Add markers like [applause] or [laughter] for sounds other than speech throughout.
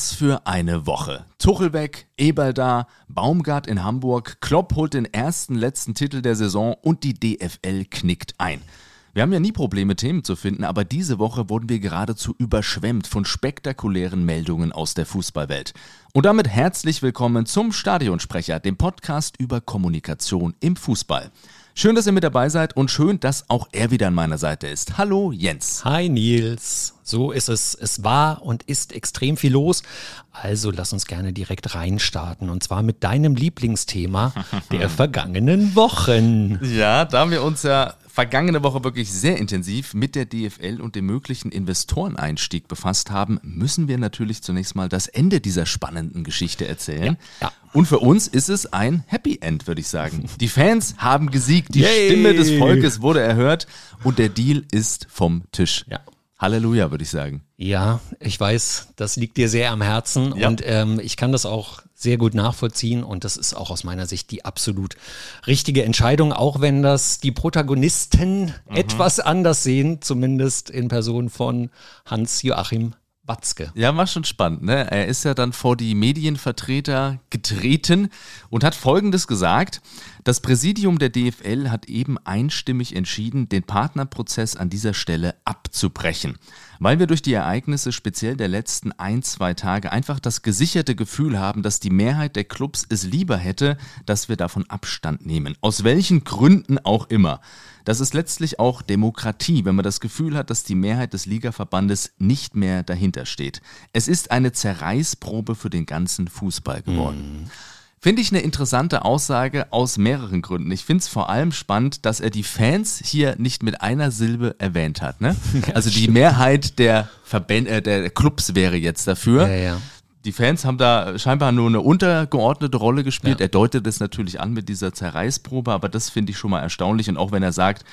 Was für eine Woche. Tuchel weg, Eberl da, Baumgart in Hamburg, Klopp holt den ersten letzten Titel der Saison und die DFL knickt ein. Wir haben ja nie Probleme, Themen zu finden, aber diese Woche wurden wir geradezu überschwemmt von spektakulären Meldungen aus der Fußballwelt. Und damit herzlich willkommen zum Stadionsprecher, dem Podcast über Kommunikation im Fußball. Schön, dass ihr mit dabei seid und schön, dass auch er wieder an meiner Seite ist. Hallo Jens. Hi Nils. So ist es. Es war und ist extrem viel los. Also lass uns gerne direkt reinstarten und zwar mit deinem Lieblingsthema [laughs] der vergangenen Wochen. Ja, da haben wir uns ja vergangene Woche wirklich sehr intensiv mit der DFL und dem möglichen Investoreneinstieg befasst haben, müssen wir natürlich zunächst mal das Ende dieser spannenden Geschichte erzählen. Ja, ja. Und für uns ist es ein Happy End, würde ich sagen. Die Fans haben gesiegt, die Yay. Stimme des Volkes wurde erhört und der Deal ist vom Tisch. Ja. Halleluja, würde ich sagen. Ja, ich weiß, das liegt dir sehr am Herzen und ähm, ich kann das auch sehr gut nachvollziehen und das ist auch aus meiner Sicht die absolut richtige Entscheidung, auch wenn das die Protagonisten mhm. etwas anders sehen, zumindest in Person von Hans-Joachim Watzke. Ja, war schon spannend. Ne? Er ist ja dann vor die Medienvertreter getreten und hat Folgendes gesagt. Das Präsidium der DFL hat eben einstimmig entschieden, den Partnerprozess an dieser Stelle abzubrechen weil wir durch die Ereignisse speziell der letzten ein, zwei Tage einfach das gesicherte Gefühl haben, dass die Mehrheit der Clubs es lieber hätte, dass wir davon Abstand nehmen. Aus welchen Gründen auch immer. Das ist letztlich auch Demokratie, wenn man das Gefühl hat, dass die Mehrheit des Ligaverbandes nicht mehr dahinter steht. Es ist eine Zerreißprobe für den ganzen Fußball geworden. Mhm. Finde ich eine interessante Aussage aus mehreren Gründen. Ich finde es vor allem spannend, dass er die Fans hier nicht mit einer Silbe erwähnt hat. Ne? [laughs] Also die Mehrheit der, Verbände, äh, der Clubs wäre jetzt dafür. Ja, ja. Die Fans haben da scheinbar nur eine untergeordnete Rolle gespielt. Ja. Er deutet es natürlich an mit dieser Zerreißprobe, aber das finde ich schon mal erstaunlich. Und auch wenn er sagt,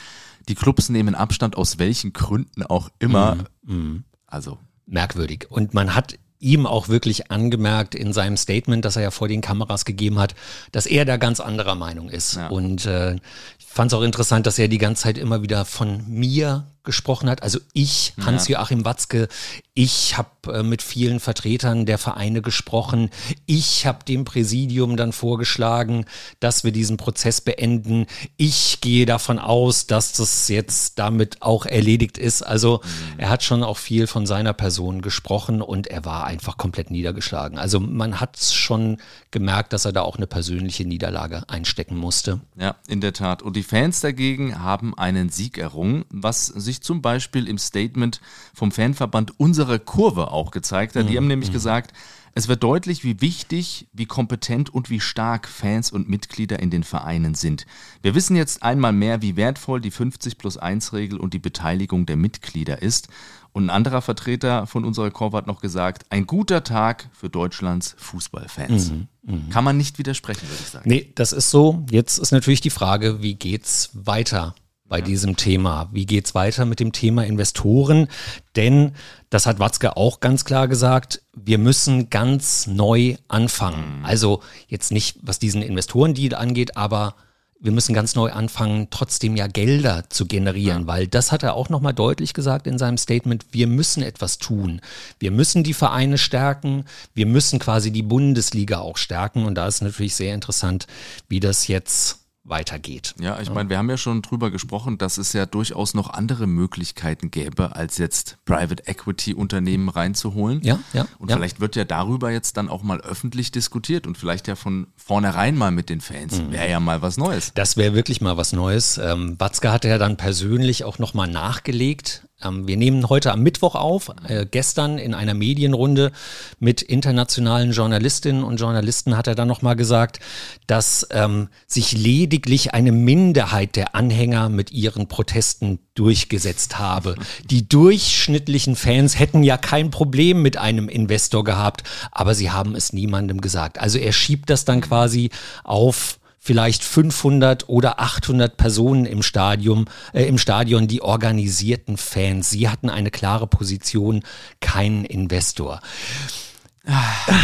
die Clubs nehmen Abstand aus welchen Gründen auch immer. Mhm. Mhm. Also merkwürdig. Und man hat ihm auch wirklich angemerkt in seinem Statement, das er ja vor den Kameras gegeben hat, dass er da ganz anderer Meinung ist. Ja. Und äh, ich fand es auch interessant, dass er die ganze Zeit immer wieder von mir gesprochen hat. Also ich, Hans-Joachim Watzke, ich habe äh, mit vielen Vertretern der Vereine gesprochen. Ich habe dem Präsidium dann vorgeschlagen, dass wir diesen Prozess beenden. Ich gehe davon aus, dass das jetzt damit auch erledigt ist. Also mhm. er hat schon auch viel von seiner Person gesprochen und er war einfach komplett niedergeschlagen. Also man hat schon gemerkt, dass er da auch eine persönliche Niederlage einstecken musste. Ja, in der Tat. Und die Fans dagegen haben einen Sieg errungen, was sich sich zum Beispiel im Statement vom Fanverband Unsere Kurve auch gezeigt hat. Die mhm. haben nämlich mhm. gesagt, es wird deutlich, wie wichtig, wie kompetent und wie stark Fans und Mitglieder in den Vereinen sind. Wir wissen jetzt einmal mehr, wie wertvoll die 50 plus 1 Regel und die Beteiligung der Mitglieder ist. Und ein anderer Vertreter von unserer Kurve hat noch gesagt, ein guter Tag für Deutschlands Fußballfans. Mhm, mh. Kann man nicht widersprechen, würde ich sagen. Nee, das ist so. Jetzt ist natürlich die Frage, wie geht's weiter? Bei ja. diesem Thema. Wie geht's weiter mit dem Thema Investoren? Denn, das hat Watzke auch ganz klar gesagt, wir müssen ganz neu anfangen. Mhm. Also jetzt nicht, was diesen Investorendeal angeht, aber wir müssen ganz neu anfangen, trotzdem ja Gelder zu generieren, ja. weil das hat er auch nochmal deutlich gesagt in seinem Statement. Wir müssen etwas tun. Wir müssen die Vereine stärken. Wir müssen quasi die Bundesliga auch stärken. Und da ist natürlich sehr interessant, wie das jetzt weitergeht. Ja, ich meine, wir haben ja schon drüber gesprochen, dass es ja durchaus noch andere Möglichkeiten gäbe, als jetzt Private Equity Unternehmen reinzuholen. Ja, ja. Und ja. vielleicht wird ja darüber jetzt dann auch mal öffentlich diskutiert und vielleicht ja von vornherein mal mit den Fans. Mhm. Wäre ja mal was Neues. Das wäre wirklich mal was Neues. Ähm, Watzke hatte ja dann persönlich auch nochmal nachgelegt wir nehmen heute am Mittwoch auf, äh, gestern in einer Medienrunde mit internationalen Journalistinnen und Journalisten hat er dann nochmal gesagt, dass ähm, sich lediglich eine Minderheit der Anhänger mit ihren Protesten durchgesetzt habe. Die durchschnittlichen Fans hätten ja kein Problem mit einem Investor gehabt, aber sie haben es niemandem gesagt. Also er schiebt das dann quasi auf vielleicht 500 oder 800 Personen im Stadion, äh, im Stadion, die organisierten Fans. Sie hatten eine klare Position, keinen Investor.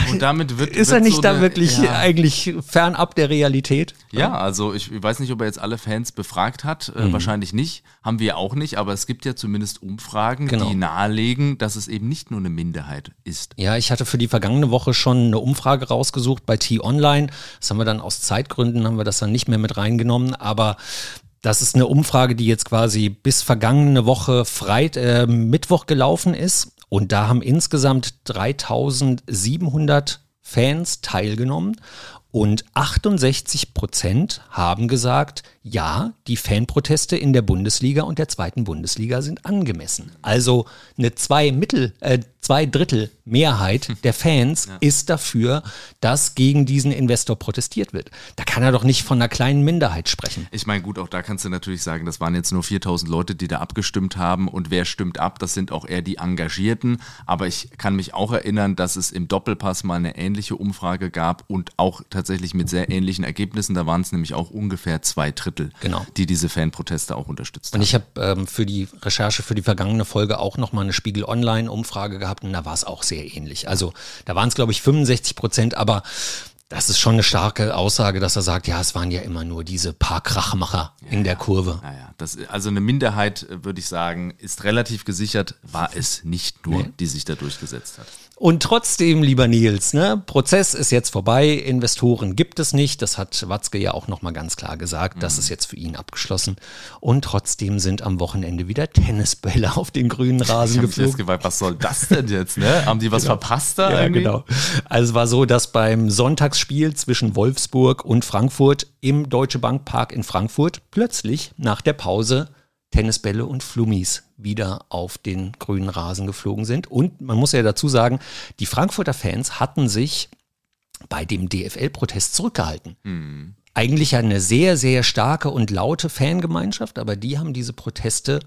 Und damit wird. Ist wird er nicht so da eine- wirklich ja. eigentlich fernab der Realität? Ja, also ich weiß nicht, ob er jetzt alle Fans befragt hat. Mhm. Äh, wahrscheinlich nicht. Haben wir auch nicht. Aber es gibt ja zumindest Umfragen, Genau. die nahelegen, dass es eben nicht nur eine Minderheit ist. Ja, ich hatte für die vergangene Woche schon eine Umfrage rausgesucht bei T-Online. Das haben wir dann aus Zeitgründen, haben wir das dann nicht mehr mit reingenommen. Aber das ist eine Umfrage, die jetzt quasi bis vergangene Woche Freit äh, Mittwoch gelaufen ist. Und da haben insgesamt 3700 Fans teilgenommen. Und 68 Prozent haben gesagt, ja, die Fanproteste in der Bundesliga und der zweiten Bundesliga sind angemessen. Also eine zwei Mittel, äh, zwei Drittel Mehrheit [laughs] der Fans ist dafür, dass gegen diesen Investor protestiert wird. Da kann er doch nicht von einer kleinen Minderheit sprechen. Ich meine, gut, auch da kannst du natürlich sagen, das waren jetzt nur 4000 Leute, die da abgestimmt haben. Und wer stimmt ab? Das sind auch eher die Engagierten. Aber ich kann mich auch erinnern, dass es im Doppelpass mal eine ähnliche Umfrage gab und auch tatsächlich mit sehr ähnlichen Ergebnissen. Da waren es nämlich auch ungefähr zwei Drittel, Genau. die diese Fanproteste auch unterstützt Und haben. ich habe ähm, für die Recherche für die vergangene Folge auch nochmal eine Spiegel Online-Umfrage gehabt und da war es auch sehr ähnlich. Also da waren es, glaube ich, 65 Prozent, aber das ist schon eine starke Aussage, dass er sagt, ja, es waren ja immer nur diese paar Krachmacher in der Kurve. Naja, das, also eine Minderheit, äh, würde ich sagen, ist relativ gesichert, war es nicht nur, die sich da durchgesetzt hat. Und trotzdem, lieber Nils, ne, Prozess ist jetzt vorbei, Investoren gibt es nicht. Das hat Watzke ja auch nochmal ganz klar gesagt. Das ist jetzt für ihn abgeschlossen. Und trotzdem sind am Wochenende wieder Tennisbälle [laughs] auf den grünen Ich Rasen erst geflogen. gefragt, was soll das denn jetzt, ne? Haben die was verpasst da Ja, irgendwie? genau. Also es war so, dass beim Sonntagsspiel zwischen Wolfsburg und Frankfurt im Deutsche Bank Park in Frankfurt plötzlich nach der Pause Tennisbälle und Flummis wieder auf den grünen Rasen geflogen sind. Und man muss ja dazu sagen, die Frankfurter Fans hatten sich bei dem DFL-Protest zurückgehalten. Eigentlich eine sehr, sehr starke und laute Fangemeinschaft, aber die haben diese Proteste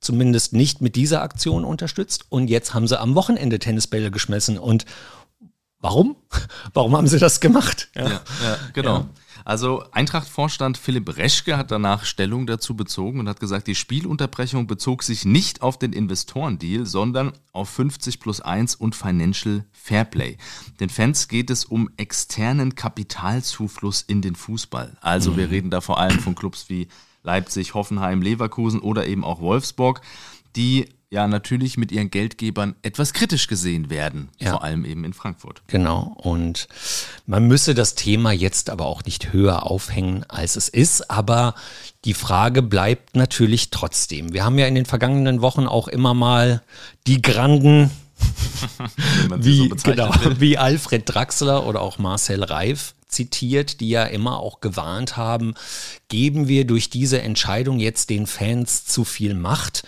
zumindest nicht mit dieser Aktion unterstützt. Und jetzt haben sie am Wochenende Tennisbälle geschmissen. Und warum? [laughs] Warum haben sie das gemacht? Ja, ja genau. Also Eintracht-Vorstand Philipp Reschke hat danach Stellung dazu bezogen und hat gesagt, die Spielunterbrechung bezog sich nicht auf den Investorendeal, sondern auf 50 plus 1 und Financial Fairplay. Den Fans geht es um externen Kapitalzufluss in den Fußball. Also wir reden da vor allem von Clubs wie Leipzig, Hoffenheim, Leverkusen oder eben auch Wolfsburg, die ja natürlich mit ihren Geldgebern etwas kritisch gesehen werden, Ja. vor allem eben in Frankfurt. Genau. Und man müsse das Thema jetzt aber auch nicht höher aufhängen, als es ist. Aber die Frage bleibt natürlich trotzdem. Wir haben ja in den vergangenen Wochen auch immer mal die Granden [laughs] wie, so genau, wie Alfred Draxler oder auch Marcel Reif zitiert, die ja immer auch gewarnt haben, geben wir durch diese Entscheidung jetzt den Fans zu viel Macht?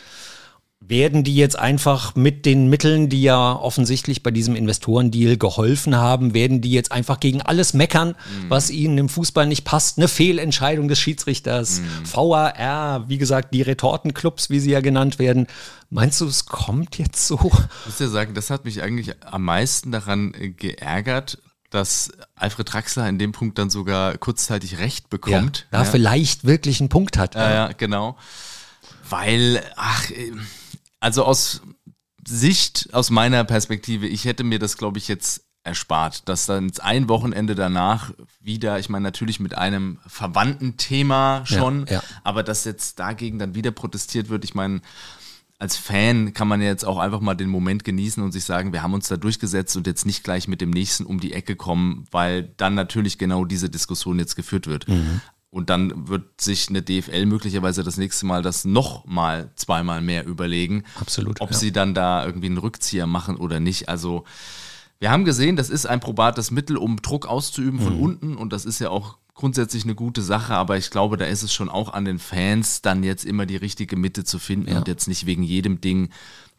Werden die jetzt einfach mit den Mitteln, die ja offensichtlich bei diesem Investorendeal geholfen haben, werden die jetzt einfach gegen alles meckern, was ihnen im Fußball nicht passt? Eine Fehlentscheidung des Schiedsrichters, VAR, wie gesagt, die Retortenclubs, wie sie ja genannt werden. Meinst du, es kommt jetzt so? Ich muss ja sagen, das hat mich eigentlich am meisten daran äh, geärgert, dass Alfred Draxler in dem Punkt dann sogar kurzzeitig Recht bekommt. da vielleicht wirklich einen Punkt hat. Ja, ja, genau. Weil, ach, äh, also aus Sicht, aus meiner Perspektive, ich hätte mir das, glaube ich, jetzt erspart, dass dann ein Wochenende danach wieder, ich meine natürlich mit einem verwandten Thema schon, Ja, ja. aber dass jetzt dagegen dann wieder protestiert wird, ich meine, als Fan kann man ja jetzt auch einfach mal den Moment genießen und sich sagen, wir haben uns da durchgesetzt und jetzt nicht gleich mit dem nächsten um die Ecke kommen, weil dann natürlich genau diese Diskussion jetzt geführt wird. Und dann wird sich eine DFL möglicherweise das nächste Mal das noch mal zweimal mehr überlegen, Absolut, ob ja. sie dann da irgendwie einen Rückzieher machen oder nicht. Also wir haben gesehen, das ist ein probates Mittel, um Druck auszuüben Mhm. von unten und das ist ja auch grundsätzlich eine gute Sache, aber ich glaube, da ist es schon auch an den Fans, dann jetzt immer die richtige Mitte zu finden Ja. und jetzt nicht wegen jedem Ding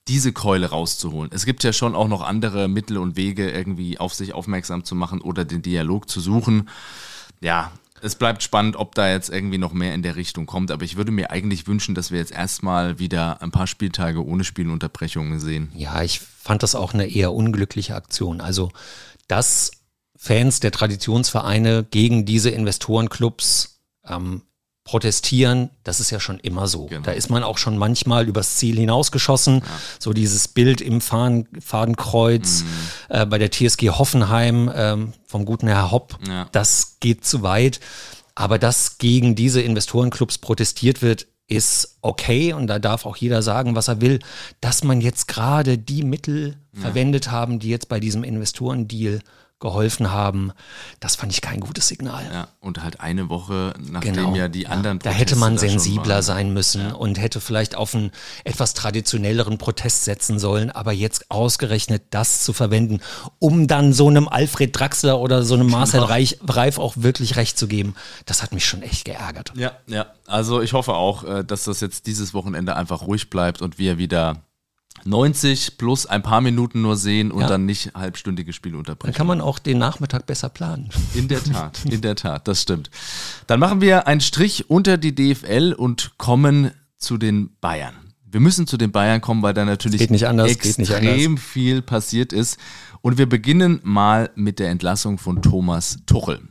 diese Keule rauszuholen. Es gibt ja schon auch noch andere Mittel und Wege, irgendwie auf sich aufmerksam zu machen oder den Dialog zu suchen. Ja, es bleibt spannend, ob da jetzt irgendwie noch mehr in der Richtung kommt, aber ich würde mir eigentlich wünschen, dass wir jetzt erstmal wieder ein paar Spieltage ohne Spielunterbrechungen sehen. Ja, ich fand das auch eine eher unglückliche Aktion. Also, dass Fans der Traditionsvereine gegen diese Investorenclubs ähm, protestieren, das ist ja schon immer so. Genau. Da ist man auch schon manchmal übers Ziel hinausgeschossen. Ja. So dieses Bild im Faden, Fadenkreuz mhm. äh, bei der TSG Hoffenheim ähm, vom guten Herr Hopp, ja. das geht zu weit. Aber dass gegen diese Investorenclubs protestiert wird, ist okay und da darf auch jeder sagen, was er will. Dass man jetzt gerade die Mittel ja. verwendet haben, die jetzt bei diesem Investorendeal geholfen haben. Das fand ich kein gutes Signal. Ja, und halt eine Woche, nachdem genau. ja die anderen ja, Da hätte man sensibler sein müssen ja. und hätte vielleicht auf einen etwas traditionelleren Protest setzen sollen, aber jetzt ausgerechnet das zu verwenden, um dann so einem Alfred Draxler oder so einem Marcel genau. Reich, Reif auch wirklich recht zu geben, das hat mich schon echt geärgert. Ja, ja. Also ich hoffe auch, äh, dass das jetzt dieses Wochenende einfach ruhig bleibt und wir wieder 90 plus ein paar Minuten nur sehen und ja. dann nicht halbstündige Spiele unterbrechen. Dann kann man auch den Nachmittag besser planen. In der Tat, in der Tat, das stimmt. Dann machen wir einen Strich unter die DFL und kommen zu den Bayern. Wir müssen zu den Bayern kommen, weil da natürlich anders, extrem viel passiert ist. Und wir beginnen mal mit der Entlassung von Thomas Tuchel.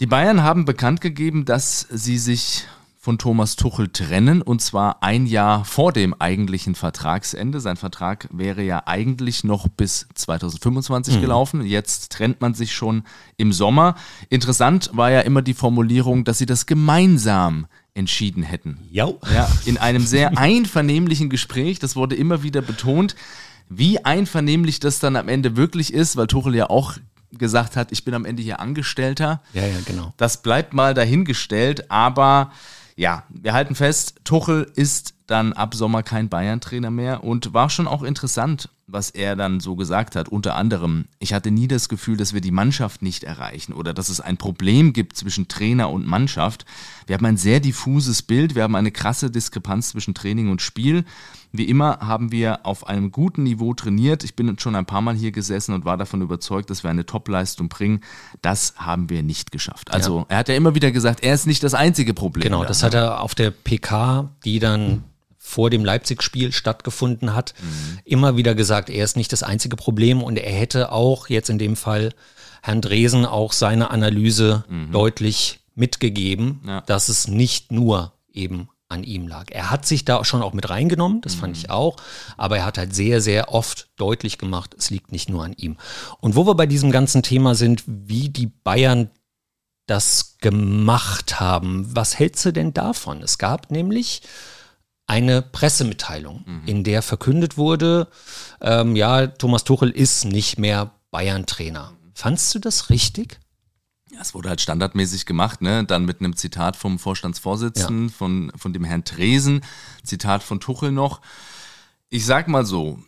Die Bayern haben bekannt gegeben, dass sie sich von Thomas Tuchel trennen und zwar ein Jahr vor dem eigentlichen Vertragsende. Sein Vertrag wäre ja eigentlich noch bis 2025 mhm. gelaufen. Jetzt trennt man sich schon im Sommer. Interessant war ja immer die Formulierung, dass sie das gemeinsam entschieden hätten. Ja. ja. In einem sehr [laughs] einvernehmlichen Gespräch, das wurde immer wieder betont. Wie einvernehmlich das dann am Ende wirklich ist, weil Tuchel ja auch gesagt hat, ich bin am Ende hier Angestellter. Ja, ja, genau. Das bleibt mal dahingestellt, aber ja, wir halten fest, Tuchel ist dann ab Sommer kein Bayern-Trainer mehr und war schon auch interessant, was er dann so gesagt hat. Unter anderem, ich hatte nie das Gefühl, dass wir die Mannschaft nicht erreichen oder dass es ein Problem gibt zwischen Trainer und Mannschaft. Wir haben ein sehr diffuses Bild, wir haben eine krasse Diskrepanz zwischen Training und Spiel. Wie immer haben wir auf einem guten Niveau trainiert. Ich bin schon ein paar Mal hier gesessen und war davon überzeugt, dass wir eine Topleistung bringen. Das haben wir nicht geschafft. Also ja. er hat ja immer wieder gesagt, er ist nicht das einzige Problem. Genau, das hat er auf der PK, die dann vor dem Leipzig-Spiel stattgefunden hat, mhm. immer wieder gesagt, er ist nicht das einzige Problem und er hätte auch jetzt in dem Fall Herrn Dresen auch seine Analyse mhm. deutlich mitgegeben, ja. dass es nicht nur eben an ihm lag. Er hat sich da schon auch mit reingenommen, das mhm. fand ich auch, aber er hat halt sehr, sehr oft deutlich gemacht, es liegt nicht nur an ihm. Und wo wir bei diesem ganzen Thema sind, wie die Bayern das gemacht haben, was hältst du denn davon? Es gab nämlich eine Pressemitteilung, mhm. in der verkündet wurde, ähm, ja, Thomas Tuchel ist nicht mehr Bayern-Trainer. Fandst du das richtig? Ja, es wurde halt standardmäßig gemacht, ne? Dann mit einem Zitat vom Vorstandsvorsitzenden, ja. von, von dem Herrn Tresen, Zitat von Tuchel noch. Ich sag mal so,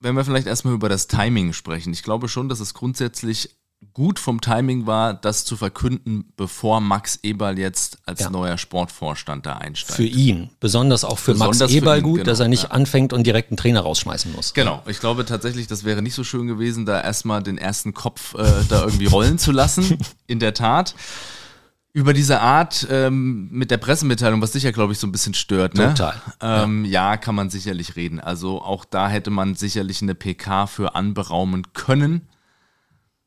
wenn wir vielleicht erstmal über das Timing sprechen. Ich glaube schon, dass es grundsätzlich gut vom Timing war, das zu verkünden, bevor Max Eberl jetzt als ja. neuer Sportvorstand da einsteigt. Für ihn, besonders auch für besonders Max Eberl gut, genau, dass er nicht ja. anfängt und direkt einen Trainer rausschmeißen muss. Genau, ich glaube tatsächlich, das wäre nicht so schön gewesen, da erstmal den ersten Kopf äh, da irgendwie rollen zu lassen. [laughs] In der Tat. Über diese Art ähm, mit der Pressemitteilung, was dich ja, glaube ich, so ein bisschen stört. Ne? Total. Ähm, ja. ja, kann man sicherlich reden. Also auch da hätte man sicherlich eine PK für anberaumen können.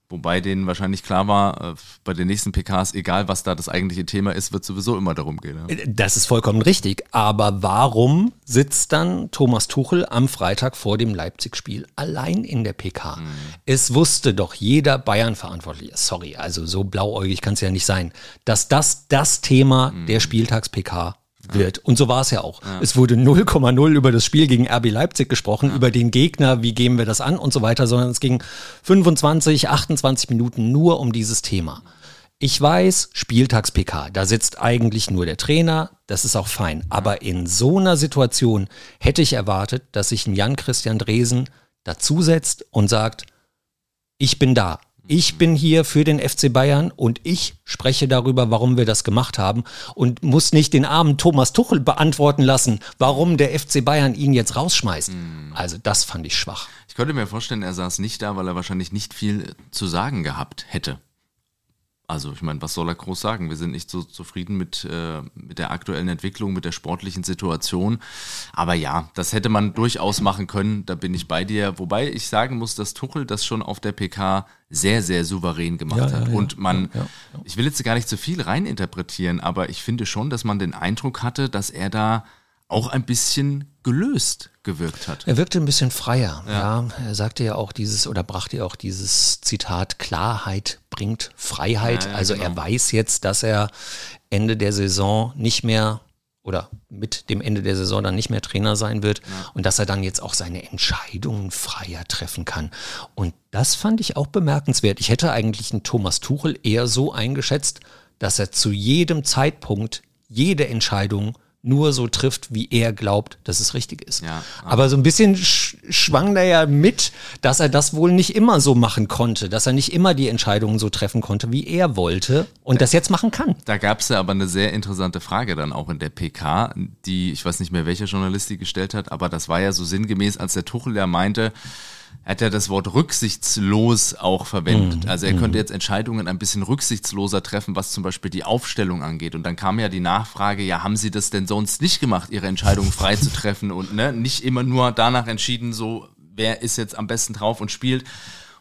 Wobei denen wahrscheinlich klar war, äh, bei den nächsten PKs, egal was da das eigentliche Thema ist, wird sowieso immer darum gehen. Ja. Das ist vollkommen richtig. Aber warum sitzt dann Thomas Tuchel am Freitag vor dem Leipzig-Spiel allein in der PK? Mhm. Es wusste doch jeder Bayern-Verantwortliche, sorry, also so blauäugig kann es ja nicht sein, dass das das Thema mhm. der Spieltags-PK wird. Und so war es ja auch. Ja. Es wurde 0,0 über das Spiel gegen RB Leipzig gesprochen, ja. über den Gegner, wie gehen wir das an und so weiter, sondern es ging 25, 28 Minuten nur um dieses Thema. Ich weiß, Spieltags-PK, da sitzt eigentlich nur der Trainer, das ist auch fein. Aber in so einer Situation hätte ich erwartet, dass sich ein Jan-Christian Dresen dazusetzt und sagt, ich bin da, ich bin hier für den FC Bayern und ich spreche darüber, warum wir das gemacht haben und muss nicht den armen Thomas Tuchel beantworten lassen, warum der FC Bayern ihn jetzt rausschmeißt. Mhm. Also das fand ich schwach. Ich könnte mir vorstellen, er saß nicht da, weil er wahrscheinlich nicht viel zu sagen gehabt hätte. Also ich meine, was soll er groß sagen? Wir sind nicht so zufrieden mit, äh, mit der aktuellen Entwicklung, mit der sportlichen Situation. Aber ja, das hätte man durchaus machen können, da bin ich bei dir. Wobei ich sagen muss, dass Tuchel das schon auf der PK sehr, sehr souverän gemacht ja, hat. Ja, Und man, ja, ich will jetzt gar nicht zu viel reininterpretieren, aber ich finde schon, dass man den Eindruck hatte, dass er da auch ein bisschen gelöst gewirkt hat. Er wirkte ein bisschen freier. Ja. ja. Er sagte ja auch dieses oder brachte ja auch dieses Zitat: Klarheit bringt Freiheit. Ja, ja, also genau. er weiß jetzt, dass er Ende der Saison nicht mehr oder mit dem Ende der Saison dann nicht mehr Trainer sein wird und dass er dann jetzt auch seine Entscheidungen freier treffen kann. Und das fand ich auch bemerkenswert. Ich hätte eigentlich einen Thomas Tuchel eher so eingeschätzt, dass er zu jedem Zeitpunkt jede Entscheidung nur so trifft, wie er glaubt, dass es richtig ist. Ja, aber, aber so ein bisschen sch schwang da ja mit, dass er das wohl nicht immer so machen konnte, dass er nicht immer die Entscheidungen so treffen konnte, wie er wollte und da, das jetzt machen kann. Da gab es ja aber eine sehr interessante Frage dann auch in der PK, die, ich weiß nicht mehr, welcher Journalist die gestellt hat, aber das war ja so sinngemäß, als der Tuchel ja meinte, hat ja das Wort rücksichtslos auch verwendet. Mhm. Also er könnte mhm. jetzt Entscheidungen ein bisschen rücksichtsloser treffen, was zum Beispiel die Aufstellung angeht. Und dann kam ja die Nachfrage, ja, haben Sie das denn sonst nicht gemacht, Ihre Entscheidungen frei zu treffen und ne, nicht immer nur danach entschieden, so, wer ist jetzt am besten drauf und spielt.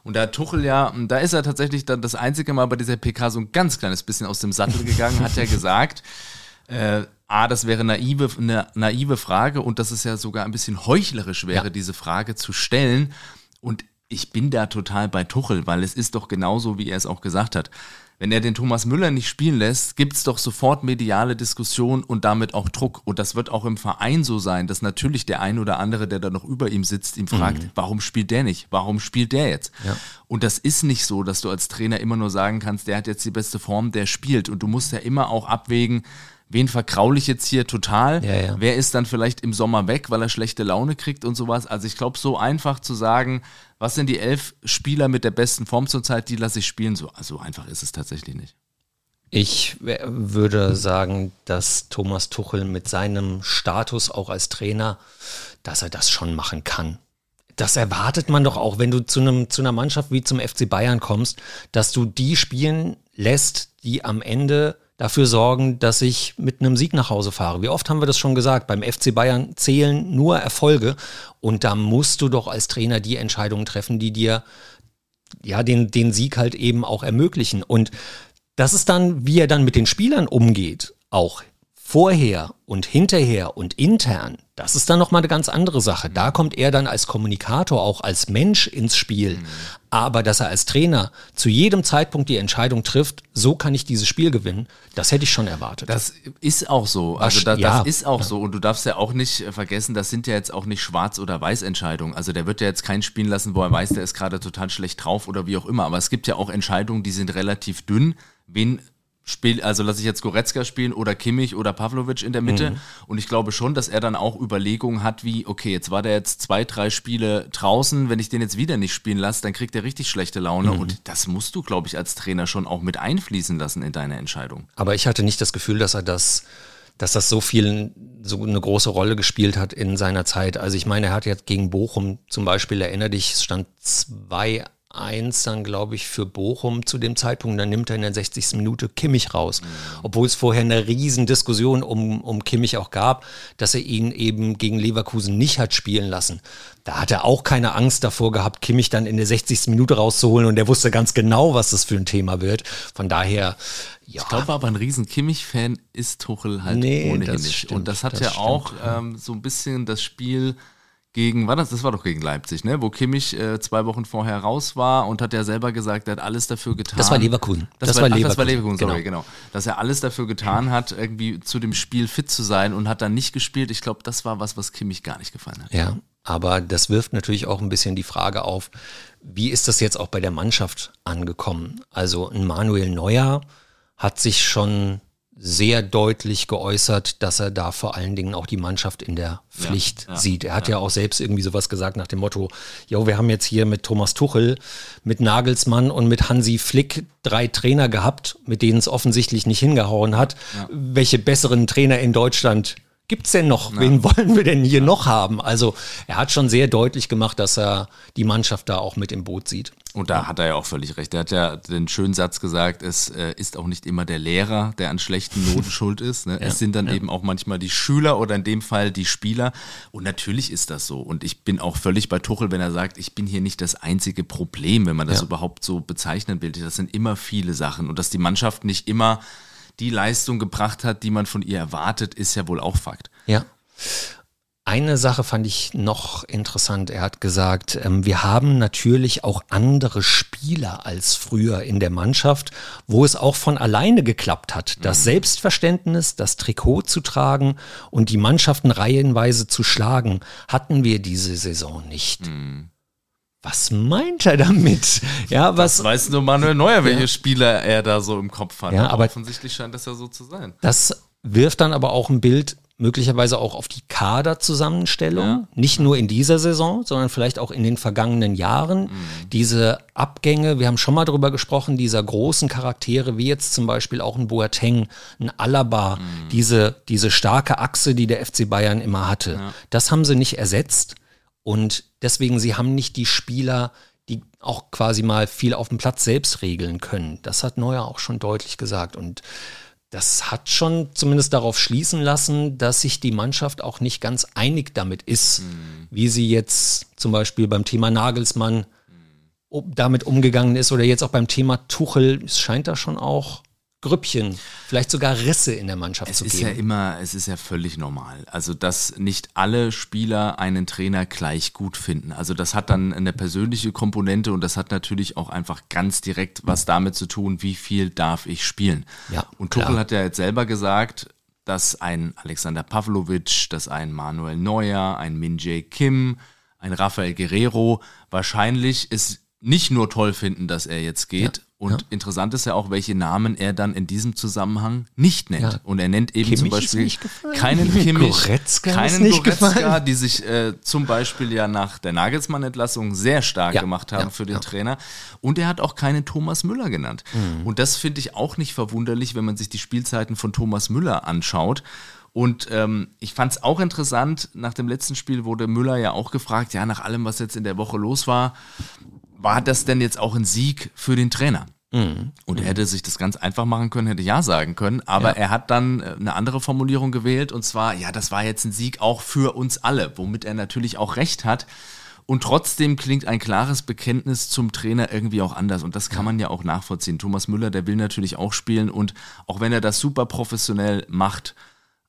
Und da Tuchel ja, da ist er tatsächlich dann das einzige Mal bei dieser PK so ein ganz kleines bisschen aus dem Sattel gegangen, hat er gesagt, äh, A, das wäre naive, eine naive Frage und dass es ja sogar ein bisschen heuchlerisch wäre, ja. diese Frage zu stellen. Und ich bin da total bei Tuchel, weil es ist doch genauso, wie er es auch gesagt hat. Wenn er den Thomas Müller nicht spielen lässt, gibt es doch sofort mediale Diskussion und damit auch Druck. Und das wird auch im Verein so sein, dass natürlich der ein oder andere, der da noch über ihm sitzt, ihm fragt, mhm. warum spielt der nicht? Warum spielt der jetzt? Ja. Und das ist nicht so, dass du als Trainer immer nur sagen kannst, der hat jetzt die beste Form, der spielt. Und du musst ja immer auch abwägen, wen verkraule ich jetzt hier total? Ja, ja. Wer ist dann vielleicht im Sommer weg, weil er schlechte Laune kriegt und sowas? Also ich glaube, so einfach zu sagen, was sind die elf Spieler mit der besten Form zurzeit, die lasse ich spielen, so also einfach ist es tatsächlich nicht. Ich würde sagen, dass Thomas Tuchel mit seinem Status auch als Trainer, dass er das schon machen kann. Das erwartet man doch auch, wenn du zu, einem, zu einer Mannschaft wie zum FC Bayern kommst, dass du die spielen lässt, die am Ende dafür sorgen, dass ich mit einem Sieg nach Hause fahre. Wie oft haben wir das schon gesagt? Beim FC Bayern zählen nur Erfolge und da musst du doch als Trainer die Entscheidungen treffen, die dir ja den, den Sieg halt eben auch ermöglichen. Und das ist dann, wie er dann mit den Spielern umgeht, auch vorher und hinterher und intern, das ist dann nochmal eine ganz andere Sache. Da kommt er dann als Kommunikator, auch als Mensch ins Spiel. Mhm. Aber dass er als Trainer zu jedem Zeitpunkt die Entscheidung trifft, so kann ich dieses Spiel gewinnen, das hätte ich schon erwartet. Das ist auch so. Also da, ja. das ist auch so. Und du darfst ja auch nicht vergessen, das sind ja jetzt auch nicht Schwarz- oder Weiß-Entscheidungen. Also der wird ja jetzt keinen spielen lassen, wo er weiß, der ist gerade total schlecht drauf oder wie auch immer. Aber es gibt ja auch Entscheidungen, die sind relativ dünn. Wen spiel, also lasse ich jetzt Goretzka spielen oder Kimmich oder Pavlovic in der Mitte. Mhm. Und ich glaube schon, dass er dann auch Überlegungen hat, wie, okay, jetzt war der jetzt zwei, drei Spiele draußen, wenn ich den jetzt wieder nicht spielen lasse, dann kriegt er richtig schlechte Laune. Mhm. Und das musst du, glaube ich, als Trainer schon auch mit einfließen lassen in deine Entscheidung. Aber ich hatte nicht das Gefühl, dass er das dass das so viel, so eine große Rolle gespielt hat in seiner Zeit. Also ich meine, er hat jetzt gegen Bochum zum Beispiel, erinnere dich, es stand zwei 1 dann, glaube ich, für Bochum zu dem Zeitpunkt. Dann nimmt er in der 60. Minute Kimmich raus. Obwohl es vorher eine Riesendiskussion um, um Kimmich auch gab, dass er ihn eben gegen Leverkusen nicht hat spielen lassen. Da hat er auch keine Angst davor gehabt, Kimmich dann in der 60. Minute rauszuholen und er wusste ganz genau, was das für ein Thema wird. Von daher, ja. Ich glaube aber, ein riesen Kimmich-Fan ist Tuchel halt nee, ohnehin nicht. Stimmt, und das hat das ja stimmt, auch ähm, so ein bisschen das Spiel gegen, war das, das war doch gegen Leipzig, ne? Wo Kimmich äh, zwei Wochen vorher raus war und hat ja selber gesagt, er hat alles dafür getan. Das war Leverkusen. Das, das war, war Leverkusen. Ach, das war Leverkusen, sorry, genau. genau. Dass er alles dafür getan hat, irgendwie zu dem Spiel fit zu sein und hat dann nicht gespielt. Ich glaube, das war was, was Kimmich gar nicht gefallen hat. Ja, aber das wirft natürlich auch ein bisschen die Frage auf, wie ist das jetzt auch bei der Mannschaft angekommen? Also ein Manuel Neuer hat sich schon sehr deutlich geäußert, dass er da vor allen Dingen auch die Mannschaft in der Pflicht ja, ja, sieht. Er hat ja. ja. auch selbst irgendwie sowas gesagt nach dem Motto, jo, wir haben jetzt hier mit Thomas Tuchel, mit Nagelsmann und mit Hansi Flick drei Trainer gehabt, mit denen es offensichtlich nicht hingehauen hat. Welche besseren Trainer in Deutschland gibt's denn noch? Wen wollen wir denn hier noch haben? Also er hat schon sehr deutlich gemacht, dass er die Mannschaft da auch mit im Boot sieht. Und da hat er ja auch völlig recht. Er hat ja den schönen Satz gesagt, es äh, ist auch nicht immer der Lehrer, der an schlechten Noten [laughs] schuld ist. Ne? Ja, es sind dann ja. eben auch manchmal die Schüler oder in dem Fall die Spieler. Und natürlich ist das so. Und ich bin auch völlig bei Tuchel, wenn er sagt, ich bin hier nicht das einzige Problem, wenn man das ja. überhaupt so bezeichnen will. Das sind immer viele Sachen. Und dass die Mannschaft nicht immer die Leistung gebracht hat, die man von ihr erwartet, ist ja wohl auch Fakt. Ja. Eine Sache fand ich noch interessant. Er hat gesagt, ähm, wir haben natürlich auch andere Spieler als früher in der Mannschaft, wo es auch von alleine geklappt hat. Das mhm. Selbstverständnis, das Trikot zu tragen und die Mannschaften reihenweise zu schlagen, hatten wir diese Saison nicht. Mhm. Was meint er damit? Ja, was das weiß nur Manuel Neuer, welche ja. Spieler er da so im Kopf hat. Ja, aber offensichtlich scheint das ja so zu sein. Das wirft dann aber auch ein Bild möglicherweise auch auf die Kaderzusammenstellung, ja. nicht nur in dieser Saison, sondern vielleicht auch in den vergangenen Jahren. Mhm. Diese Abgänge, wir haben schon mal darüber gesprochen, dieser großen Charaktere, wie jetzt zum Beispiel auch ein Boateng, ein Alaba, mhm. diese, diese starke Achse, die der FC Bayern immer hatte. Ja. Das haben sie nicht ersetzt und deswegen, sie haben nicht die Spieler, die auch quasi mal viel auf dem Platz selbst regeln können. Das hat Neuer auch schon deutlich gesagt und das hat schon zumindest darauf schließen lassen, dass sich die Mannschaft auch nicht ganz einig damit ist, mhm. wie sie jetzt zum Beispiel beim Thema Nagelsmann damit umgegangen ist oder jetzt auch beim Thema Tuchel. Es scheint da schon auch Grüppchen, vielleicht sogar Risse in der Mannschaft es zu ist geben. Ja immer, es ist ja völlig normal. Also, dass nicht alle Spieler einen Trainer gleich gut finden. Also, das hat dann eine persönliche Komponente und das hat natürlich auch einfach ganz direkt was damit zu tun, wie viel darf ich spielen. Ja, und Tuchel klar. hat ja jetzt selber gesagt, dass ein Alexander Pavlovic, dass ein Manuel Neuer, ein Min Jae Kim, ein Rafael Guerrero wahrscheinlich es nicht nur toll finden, dass er jetzt geht, ja. Und ja. interessant ist ja auch, welche Namen er dann in diesem Zusammenhang nicht nennt. Ja. Und er nennt eben Kimmich zum Beispiel keinen Kimmich, Goretzka keinen Goretzka, die sich äh, zum Beispiel ja nach der Nagelsmann-Entlassung sehr stark ja. gemacht haben für den Trainer. Und er hat auch keinen Thomas Müller genannt. Mhm. Und das finde ich auch nicht verwunderlich, wenn man sich die Spielzeiten von Thomas Müller anschaut. Und ähm, ich fand es auch interessant, nach dem letzten Spiel wurde Müller ja auch gefragt, ja, nach allem, was jetzt in der Woche los war, war das denn jetzt auch ein Sieg für den Trainer? Mhm. Und er hätte sich das ganz einfach machen können, hätte ja sagen können, aber ja. er hat dann äh, eine andere Formulierung gewählt und zwar, ja, das war jetzt ein Sieg auch für uns alle, womit er natürlich auch recht hat. Und trotzdem klingt ein klares Bekenntnis zum Trainer irgendwie auch anders. Und das kann man ja auch nachvollziehen. Thomas Müller, der will natürlich auch spielen. Und auch wenn er das super professionell macht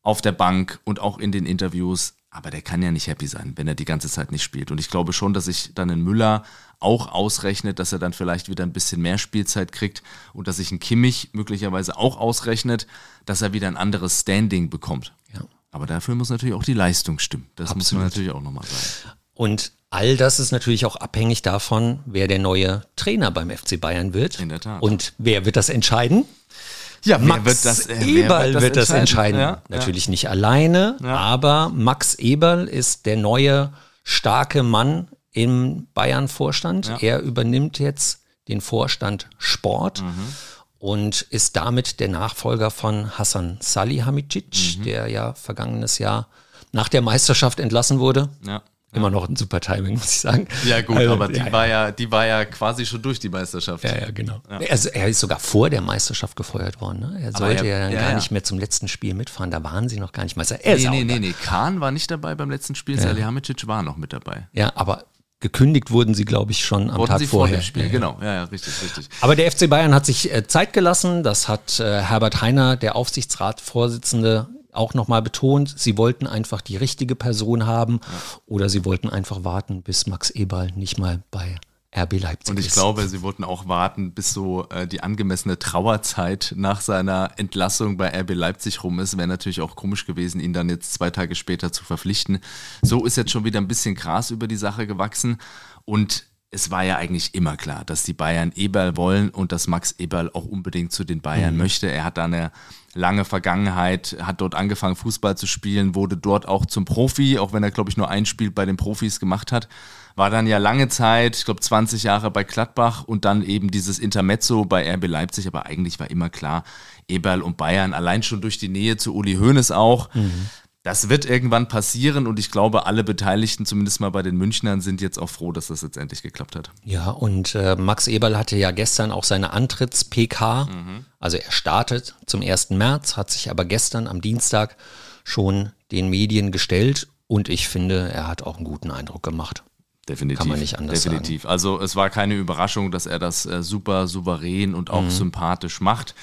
auf der Bank und auch in den Interviews, aber der kann ja nicht happy sein, wenn er die ganze Zeit nicht spielt. Und ich glaube schon, dass sich dann ein Müller auch ausrechnet, dass er dann vielleicht wieder ein bisschen mehr Spielzeit kriegt und dass sich ein Kimmich möglicherweise auch ausrechnet, dass er wieder ein anderes Standing bekommt. Ja. Aber dafür muss natürlich auch die Leistung stimmen. Das Absolut. muss man natürlich auch nochmal sagen. Und all das ist natürlich auch abhängig davon, wer der neue Trainer beim FC Bayern wird. In der Tat. Und wer wird das entscheiden? Ja, Max wird das, äh, Eberl wird das, wird das entscheiden. Ja, Natürlich ja. nicht alleine, ja. aber Max Eberl ist der neue starke Mann im Bayern-Vorstand. Er übernimmt jetzt den Vorstand Sport. Mhm. Und ist damit der Nachfolger von Hassan Salihamidzic, mhm. der ja vergangenes Jahr nach der Meisterschaft entlassen wurde. Ja. Immer noch ein super Timing, muss ich sagen. Ja, gut, also, aber die, ja, war ja, die war ja quasi schon durch die Meisterschaft. Ja, ja, genau. Ja. Also, er ist sogar vor der Meisterschaft gefeuert worden. Ne? Er sollte er, ja, ja, gar nicht mehr zum letzten Spiel mitfahren. Da waren sie noch gar nicht Meister. Er nee, nee, nee, nee. Kahn war nicht dabei beim letzten Spiel. Ja. Salihamidzic war noch mit dabei. Ja, aber gekündigt wurden sie, glaube ich, schon am wurden Tag sie vorher. Vor dem Spiel, ja, genau. Ja, ja, richtig, richtig. Aber der FC Bayern hat sich äh, Zeit gelassen. Das hat äh, Herbert Heiner, der Aufsichtsratsvorsitzende, auch nochmal betont, sie wollten einfach die richtige Person haben oder sie wollten einfach warten, bis Max Eberl nicht mal bei RB Leipzig Und ich ist. glaube, sie wollten auch warten, bis so äh, die angemessene Trauerzeit nach seiner Entlassung bei RB Leipzig rum ist. Wäre natürlich auch komisch gewesen, ihn dann jetzt zwei Tage später zu verpflichten. So ist jetzt schon wieder ein bisschen Gras über die Sache gewachsen und es war ja eigentlich immer klar, dass die Bayern Eberl wollen und dass Max Eberl auch unbedingt zu den Bayern mhm. möchte. Er hat da eine lange Vergangenheit, hat dort angefangen Fußball zu spielen, wurde dort auch zum Profi, auch wenn er, glaube ich, nur ein Spiel bei den Profis gemacht hat. War dann ja lange Zeit, ich glaube 20 Jahre bei Gladbach und dann eben dieses Intermezzo bei RB Leipzig, aber eigentlich war immer klar, Eberl und Bayern, allein schon durch die Nähe zu Uli Hoeneß auch. Mhm das wird irgendwann passieren und ich glaube, alle Beteiligten, zumindest mal bei den Münchnern, sind jetzt auch froh, dass das jetzt endlich geklappt hat. Ja, und äh, Max Eberl hatte ja gestern auch seine Antritts-PK. Mhm. Also er startet zum 1. März, hat sich aber gestern am Dienstag schon den Medien gestellt und ich finde, er hat auch einen guten Eindruck gemacht. Definitiv. Kann man nicht anders Definitiv. Sagen. Also es war keine Überraschung, dass er das äh, super souverän und auch mhm. sympathisch macht.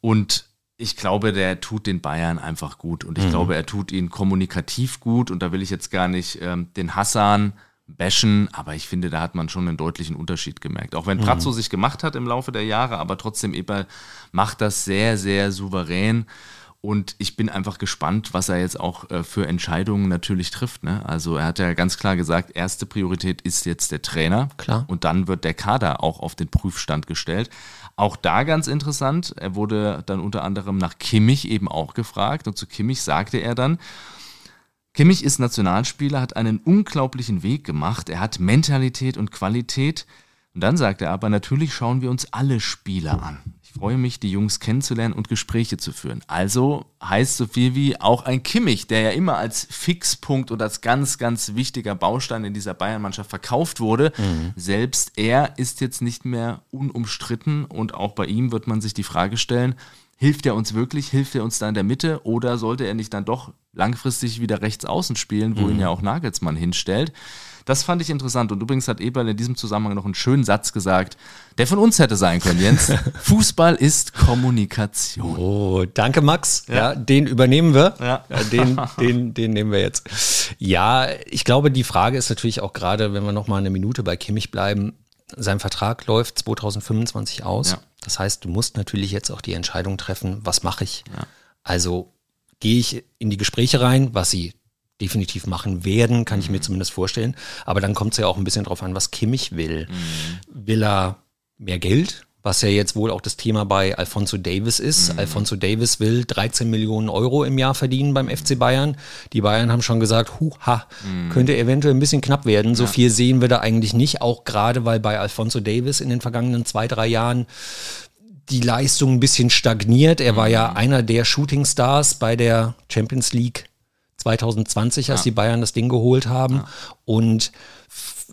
Und ich glaube, der tut den Bayern einfach gut und ich mhm. glaube, er tut ihn kommunikativ gut und da will ich jetzt gar nicht ähm, den Hassan bashen, aber ich finde, da hat man schon einen deutlichen Unterschied gemerkt. Auch wenn mhm. Pratzo sich gemacht hat im Laufe der Jahre, aber trotzdem Eberl macht das sehr, sehr souverän. Und ich bin einfach gespannt, was er jetzt auch äh, für Entscheidungen natürlich trifft. Ne? Also er hat ja ganz klar gesagt, erste Priorität ist jetzt der Trainer. Klar. Und dann wird der Kader auch auf den Prüfstand gestellt. Auch da ganz interessant, er wurde dann unter anderem nach Kimmich eben auch gefragt und zu Kimmich sagte er dann, Kimmich ist Nationalspieler, hat einen unglaublichen Weg gemacht, er hat Mentalität und Qualität. Und dann sagt er aber, natürlich schauen wir uns alle Spieler an. Ich freue mich, die Jungs kennenzulernen und Gespräche zu führen. Also heißt so viel wie auch ein Kimmich, der ja immer als Fixpunkt oder als ganz, ganz wichtiger Baustein in dieser Bayern-Mannschaft verkauft wurde. Mhm. Selbst er ist jetzt nicht mehr unumstritten und auch bei ihm wird man sich die Frage stellen, hilft er uns wirklich, hilft er uns da in der Mitte oder sollte er nicht dann doch langfristig wieder rechts außen spielen, wo mhm. ihn ja auch Nagelsmann hinstellt? Das fand ich interessant. Und übrigens hat Eberl in diesem Zusammenhang noch einen schönen Satz gesagt, der von uns hätte sein können, Jens. [laughs] Fußball ist Kommunikation. Oh, danke, Max. Ja, ja den übernehmen wir. Ja. ja. den, den, den nehmen wir jetzt. Ja, ich glaube, die Frage ist natürlich auch gerade, wenn wir noch mal eine Minute bei Kimmich bleiben, sein Vertrag läuft 2025 aus. Ja. Das heißt, du musst natürlich jetzt auch die Entscheidung treffen, was mache ich? Also gehe ich in die Gespräche rein, was sie definitiv machen werden, kann ich mir mhm. zumindest vorstellen. Aber dann kommt es ja auch ein bisschen drauf an, was Kimmich will. Mhm. Will er mehr Geld? Was ja jetzt wohl auch das Thema bei Alfonso Davis ist. Mhm. Alfonso Davis will 13 Millionen Euro im Jahr verdienen beim FC Bayern. Die Bayern haben schon gesagt, huha, mhm. könnte eventuell ein bisschen knapp werden. So ja. viel sehen wir da eigentlich nicht. Auch gerade, weil bei Alfonso Davis in den vergangenen zwei, drei Jahren die Leistung ein bisschen stagniert. Er war ja mhm. einer der Shootingstars bei der Champions League 2020, als ja. die Bayern das Ding geholt haben. Ja. Und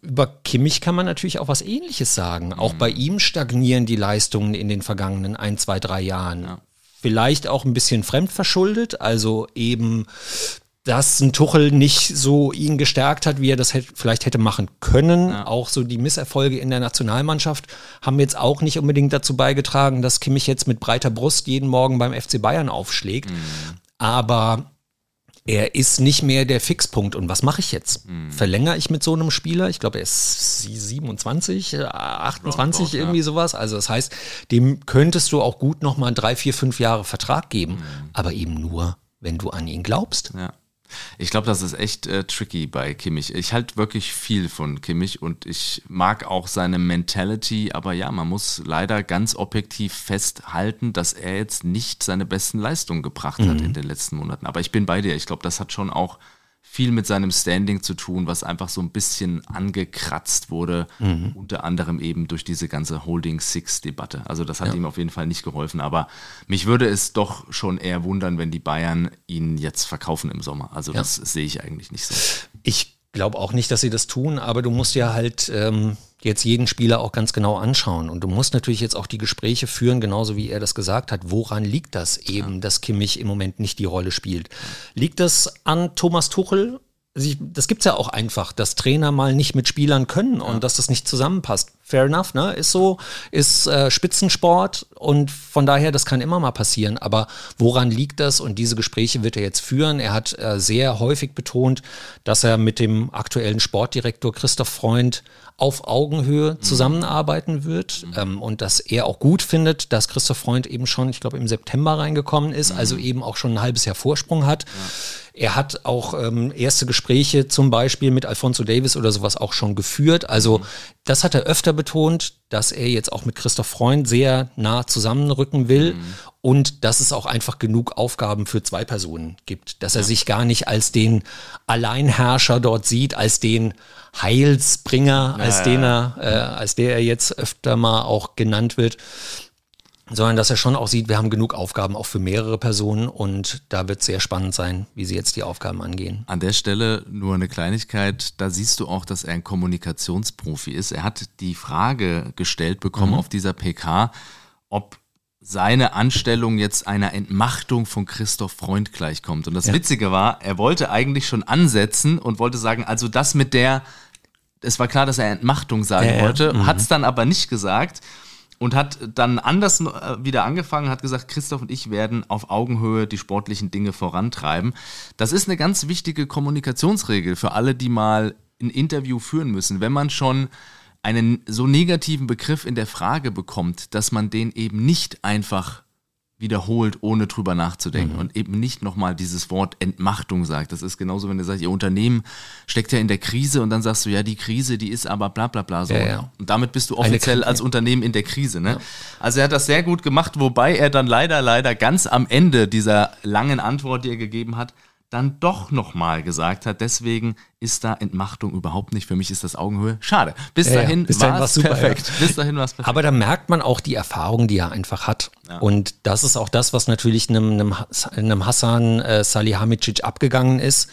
über Kimmich kann man natürlich auch was Ähnliches sagen. Auch mhm. bei ihm stagnieren die Leistungen in den vergangenen ein, zwei, drei Jahren. Ja. Vielleicht auch ein bisschen fremdverschuldet, also eben dass ein Tuchel nicht so ihn gestärkt hat, wie er das hätte, vielleicht hätte machen können. Ja. Auch so die Misserfolge in der Nationalmannschaft haben jetzt auch nicht unbedingt dazu beigetragen, dass Kimmich jetzt mit breiter Brust jeden Morgen beim FC Bayern aufschlägt. Mhm. Aber er ist nicht mehr der Fixpunkt. Und was mache ich jetzt? Mhm. Verlängere ich mit so einem Spieler? Ich glaube, er ist 27, 28, doch, doch, irgendwie ja. sowas. Also das heißt, dem könntest du auch gut nochmal drei, vier, fünf Jahre Vertrag geben, mhm. aber eben nur, wenn du an ihn glaubst. Ja. Ich glaube, das ist echt äh, tricky bei Kimmich. Ich halte wirklich viel von Kimmich und ich mag auch seine Mentality, aber ja, man muss leider ganz objektiv festhalten, dass er jetzt nicht seine besten Leistungen gebracht mhm. hat in den letzten Monaten. Aber ich bin bei dir. Ich glaube, das hat schon auch viel mit seinem Standing zu tun, was einfach so ein bisschen angekratzt wurde, mhm. unter anderem eben durch diese ganze Holding Six-Debatte. Also das hat ja. ihm auf jeden Fall nicht geholfen. Aber mich würde es doch schon eher wundern, wenn die Bayern ihn jetzt verkaufen im Sommer. Also ja. das sehe ich eigentlich nicht so. Ich glaube auch nicht, dass sie das tun, aber du musst ja halt ähm, jetzt jeden Spieler auch ganz genau anschauen. Und du musst natürlich jetzt auch die Gespräche führen, genauso wie er das gesagt hat. Woran liegt das eben, ja. dass Kimmich im Moment nicht die Rolle spielt? Liegt das an Thomas Tuchel? Das gibt's ja auch einfach, dass Trainer mal nicht mit Spielern können und ja. dass das nicht zusammenpasst fair enough, ne? Ist so, ist äh, Spitzensport und von daher, das kann immer mal passieren. Aber woran liegt das? Und diese Gespräche wird er jetzt führen. Er hat äh, sehr häufig betont, dass er mit dem aktuellen Sportdirektor Christoph Freund auf Augenhöhe mhm. zusammenarbeiten wird mhm. ähm, und dass er auch gut findet, dass Christoph Freund eben schon, ich glaube, im September reingekommen ist, also mhm. eben auch schon ein halbes Jahr Vorsprung hat. Ja. Er hat auch ähm, erste Gespräche zum Beispiel mit Alfonso Davis oder sowas auch schon geführt. Also mhm. das hat er öfter betont, dass er jetzt auch mit Christoph Freund sehr nah zusammenrücken will und dass es auch einfach genug Aufgaben für zwei Personen gibt. Dass er ja. sich gar nicht als den Alleinherrscher dort sieht, als den Heilsbringer, ja, als den er, äh, als der er jetzt öfter mal auch genannt wird. sondern dass er schon auch sieht, wir haben genug Aufgaben auch für mehrere Personen und da wird es sehr spannend sein, wie sie jetzt die Aufgaben angehen. An der Stelle nur eine Kleinigkeit, da siehst du auch, dass er ein Kommunikationsprofi ist. Er hat die Frage gestellt bekommen mhm. auf dieser PK, ob seine Anstellung jetzt einer Entmachtung von Christoph Freund gleichkommt. Und das ja. Witzige war, er wollte eigentlich schon ansetzen und wollte sagen, also das mit der, es war klar, dass er Entmachtung sagen ja, wollte, mhm. hat es dann aber nicht gesagt und hat dann anders äh, wieder angefangen, hat gesagt, Christoph und ich werden auf Augenhöhe die sportlichen Dinge vorantreiben. Das ist eine ganz wichtige Kommunikationsregel für alle, die mal ein Interview führen müssen. Wenn man schon einen so negativen Begriff in der Frage bekommt, dass man den eben nicht einfach wiederholt, ohne drüber nachzudenken mhm. und eben nicht nochmal dieses Wort Entmachtung sagt. Das ist genauso, wenn du sagst, ihr Unternehmen steckt ja in der Krise und dann sagst du, ja, die Krise, die ist aber bla bla bla so. Ja, ja. Und damit bist du offiziell als Unternehmen in der Krise. Ne? Ja. Also er hat das sehr gut gemacht, wobei er dann leider, leider ganz am Ende dieser langen Antwort, die er gegeben hat, dann doch nochmal gesagt hat. Deswegen ist da Entmachtung überhaupt nicht. Für mich ist das Augenhöhe. Schade. Bis ja, dahin, ja. war es perfekt. Ja. Bis dahin war es perfekt. Aber da merkt man auch die Erfahrung, die er einfach hat. Und das ist auch das, was natürlich einem, einem, einem Hassan äh, Salihamidzic abgegangen ist.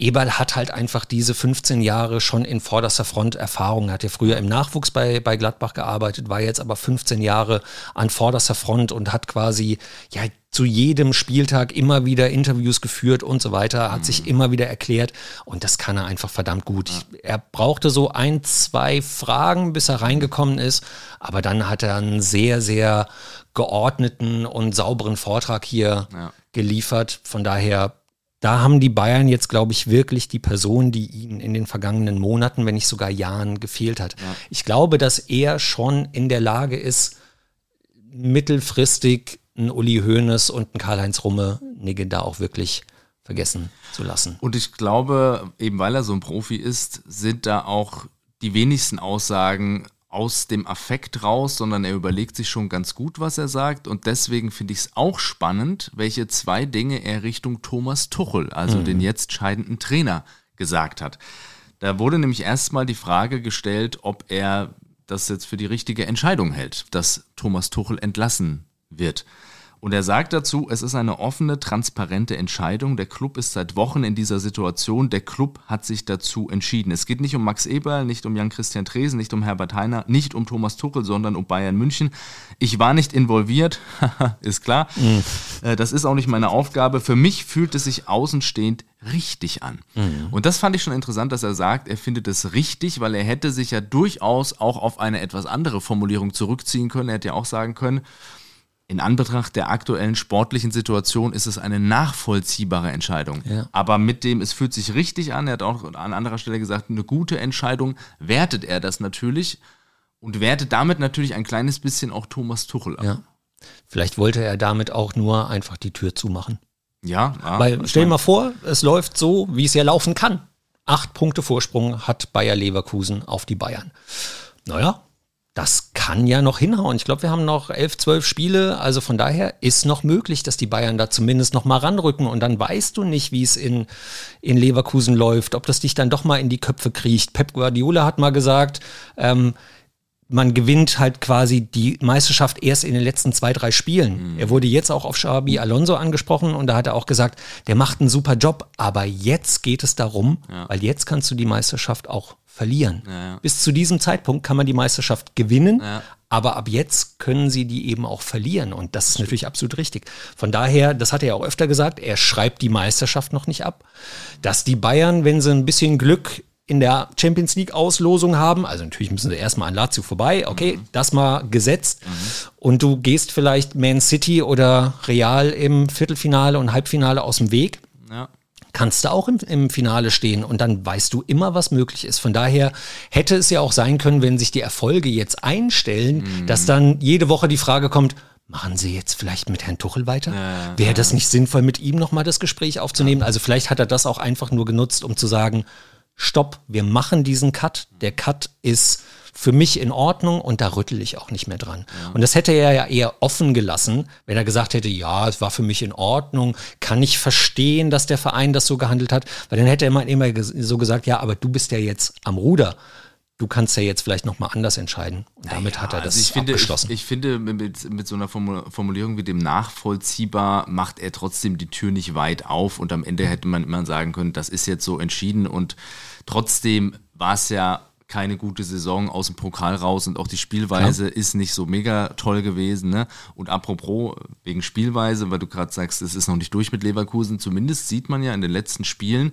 Eberl hat halt einfach diese 15 Jahre schon in vorderster Front Erfahrung. Er hat ja früher im Nachwuchs bei, bei Gladbach gearbeitet, war jetzt aber 15 Jahre an vorderster Front und hat quasi ja zu jedem Spieltag immer wieder Interviews geführt und so weiter, hat mhm. sich immer wieder erklärt und das kann er einfach verdammt gut. Ja. Er brauchte so ein, zwei Fragen, bis er reingekommen ist, aber dann hat er einen sehr, sehr geordneten und sauberen Vortrag hier ja. geliefert. Von daher da haben die Bayern jetzt, glaube ich, wirklich die Person, die ihnen in den vergangenen Monaten, wenn nicht sogar Jahren gefehlt hat. Ja. Ich glaube, dass er schon in der Lage ist, mittelfristig einen Uli Hoeneß und einen Karl-Heinz Rummenigge da auch wirklich vergessen zu lassen. Und ich glaube, eben weil er so ein Profi ist, sind da auch die wenigsten Aussagen aus dem Affekt raus, sondern er überlegt sich schon ganz gut, was er sagt. Und deswegen finde ich es auch spannend, welche zwei Dinge er Richtung Thomas Tuchel, also mhm. den jetzt scheidenden Trainer, gesagt hat. Da wurde nämlich erstmal die Frage gestellt, ob er das jetzt für die richtige Entscheidung hält, dass Thomas Tuchel entlassen wird. Und er sagt dazu, es ist eine offene, transparente Entscheidung. Der Club ist seit Wochen in dieser Situation. Der Club hat sich dazu entschieden. Es geht nicht um Max Eberl, nicht um Jan-Christian Tresen, nicht um Herbert Heiner, nicht um Thomas Tuchel, sondern um Bayern München. Ich war nicht involviert, [laughs] ist klar. Mhm. Das ist auch nicht meine Aufgabe. Für mich fühlt es sich außenstehend richtig an. Mhm. Und das fand ich schon interessant, dass er sagt, er findet es richtig, weil er hätte sich ja durchaus auch auf eine etwas andere Formulierung zurückziehen können. Er hätte ja auch sagen können, in Anbetracht der aktuellen sportlichen Situation ist es eine nachvollziehbare Entscheidung. Ja. Aber mit dem, es fühlt sich richtig an, er hat auch an anderer Stelle gesagt, eine gute Entscheidung, wertet er das natürlich und wertet damit natürlich ein kleines bisschen auch Thomas Tuchel ab. Ja. Vielleicht wollte er damit auch nur einfach die Tür zumachen. Ja, ja Weil stell dir mal vor, es läuft so, wie es ja laufen kann. Acht Punkte Vorsprung hat Bayer Leverkusen auf die Bayern. Naja, das kann ja noch hinhauen. Ich glaube, wir haben noch elf, zwölf Spiele. Also von daher ist noch möglich, dass die Bayern da zumindest noch mal ranrücken. Und dann weißt du nicht, wie es in, in Leverkusen läuft, ob das dich dann doch mal in die Köpfe kriecht. Pep Guardiola hat mal gesagt, ähm, man gewinnt halt quasi die Meisterschaft erst in den letzten zwei, drei Spielen. Mhm. Er wurde jetzt auch auf Xabi Alonso angesprochen und da hat er auch gesagt, der macht einen super Job, aber jetzt geht es darum, ja. weil jetzt kannst du die Meisterschaft auch verlieren. Ja, ja. Bis zu diesem Zeitpunkt kann man die Meisterschaft gewinnen, ja. aber ab jetzt können sie die eben auch verlieren. Und das ist natürlich absolut richtig. Von daher, das hat er ja auch öfter gesagt, er schreibt die Meisterschaft noch nicht ab. Dass die Bayern, wenn sie ein bisschen Glück in der Champions League Auslosung haben, also natürlich müssen sie erstmal an Lazio vorbei, okay, mhm. das mal gesetzt. Mhm. Und du gehst vielleicht Man City oder Real im Viertelfinale und Halbfinale aus dem Weg. Kannst du auch im, im Finale stehen und dann weißt du immer, was möglich ist. Von daher hätte es ja auch sein können, wenn sich die Erfolge jetzt einstellen, mhm. dass dann jede Woche die Frage kommt, machen Sie jetzt vielleicht mit Herrn Tuchel weiter? Ja, Wäre das nicht sinnvoll, mit ihm nochmal das Gespräch aufzunehmen? Ja. Also vielleicht hat er das auch einfach nur genutzt, um zu sagen, stopp, wir machen diesen Cut. Der Cut ist für mich in Ordnung und da rüttel ich auch nicht mehr dran. Ja. Und das hätte er ja eher offen gelassen, wenn er gesagt hätte, ja, es war für mich in Ordnung, kann ich verstehen, dass der Verein das so gehandelt hat, weil dann hätte er immer, immer so gesagt, ja, aber du bist ja jetzt am Ruder. du kannst ja jetzt vielleicht nochmal anders entscheiden. Und damit naja, hat er das also ich finde, abgeschlossen. Ich, ich finde, mit, mit, so einer Formulierung wie dem nachvollziehbar macht er trotzdem die Tür nicht weit auf und am Ende hätte man immer sagen können, das ist jetzt so entschieden und trotzdem war es ja keine gute Saison aus dem Pokal raus und auch die Spielweise Klar. ist nicht so mega toll gewesen. Ne? Und apropos wegen Spielweise, weil du gerade sagst, es ist noch nicht durch mit Leverkusen, zumindest sieht man ja in den letzten Spielen,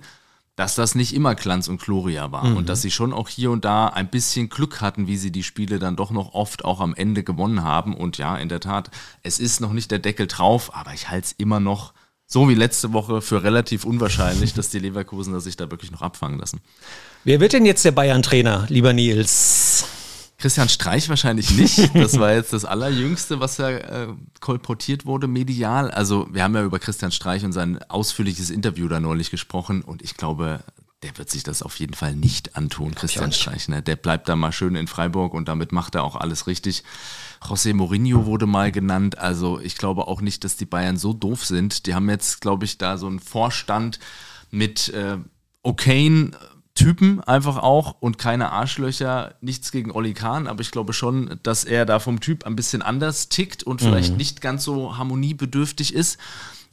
dass das nicht immer Glanz und Gloria war mhm. und dass sie schon auch hier und da ein bisschen Glück hatten, wie sie die Spiele dann doch noch oft auch am Ende gewonnen haben. Und ja, in der Tat, es ist noch nicht der Deckel drauf, aber ich halte es immer noch so wie letzte Woche für relativ unwahrscheinlich, dass die Leverkusener sich da wirklich noch abfangen lassen. Wer wird denn jetzt der Bayern-Trainer, lieber Nils? Christian Streich wahrscheinlich nicht. Das war jetzt das Allerjüngste, was ja äh, kolportiert wurde medial. Also wir haben ja über Christian Streich und sein ausführliches Interview da neulich gesprochen und ich glaube, der wird sich das auf jeden Fall nicht antun, Christian Streich. Ne? Der bleibt da mal schön in Freiburg und damit macht er auch alles richtig. José Mourinho wurde mal genannt. Also ich glaube auch nicht, dass die Bayern so doof sind. Die haben jetzt, glaube ich, da so einen Vorstand mit äh, O'Kane Typen einfach auch und keine Arschlöcher. Nichts gegen Olli Kahn, aber ich glaube schon, dass er da vom Typ ein bisschen anders tickt und vielleicht mhm. nicht ganz so harmoniebedürftig ist.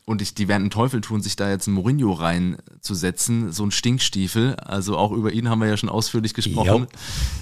Und ich, die werden einen Teufel tun, sich da jetzt einen Mourinho reinzusetzen, so ein Stinkstiefel. Also auch über ihn haben wir ja schon ausführlich gesprochen. Jo.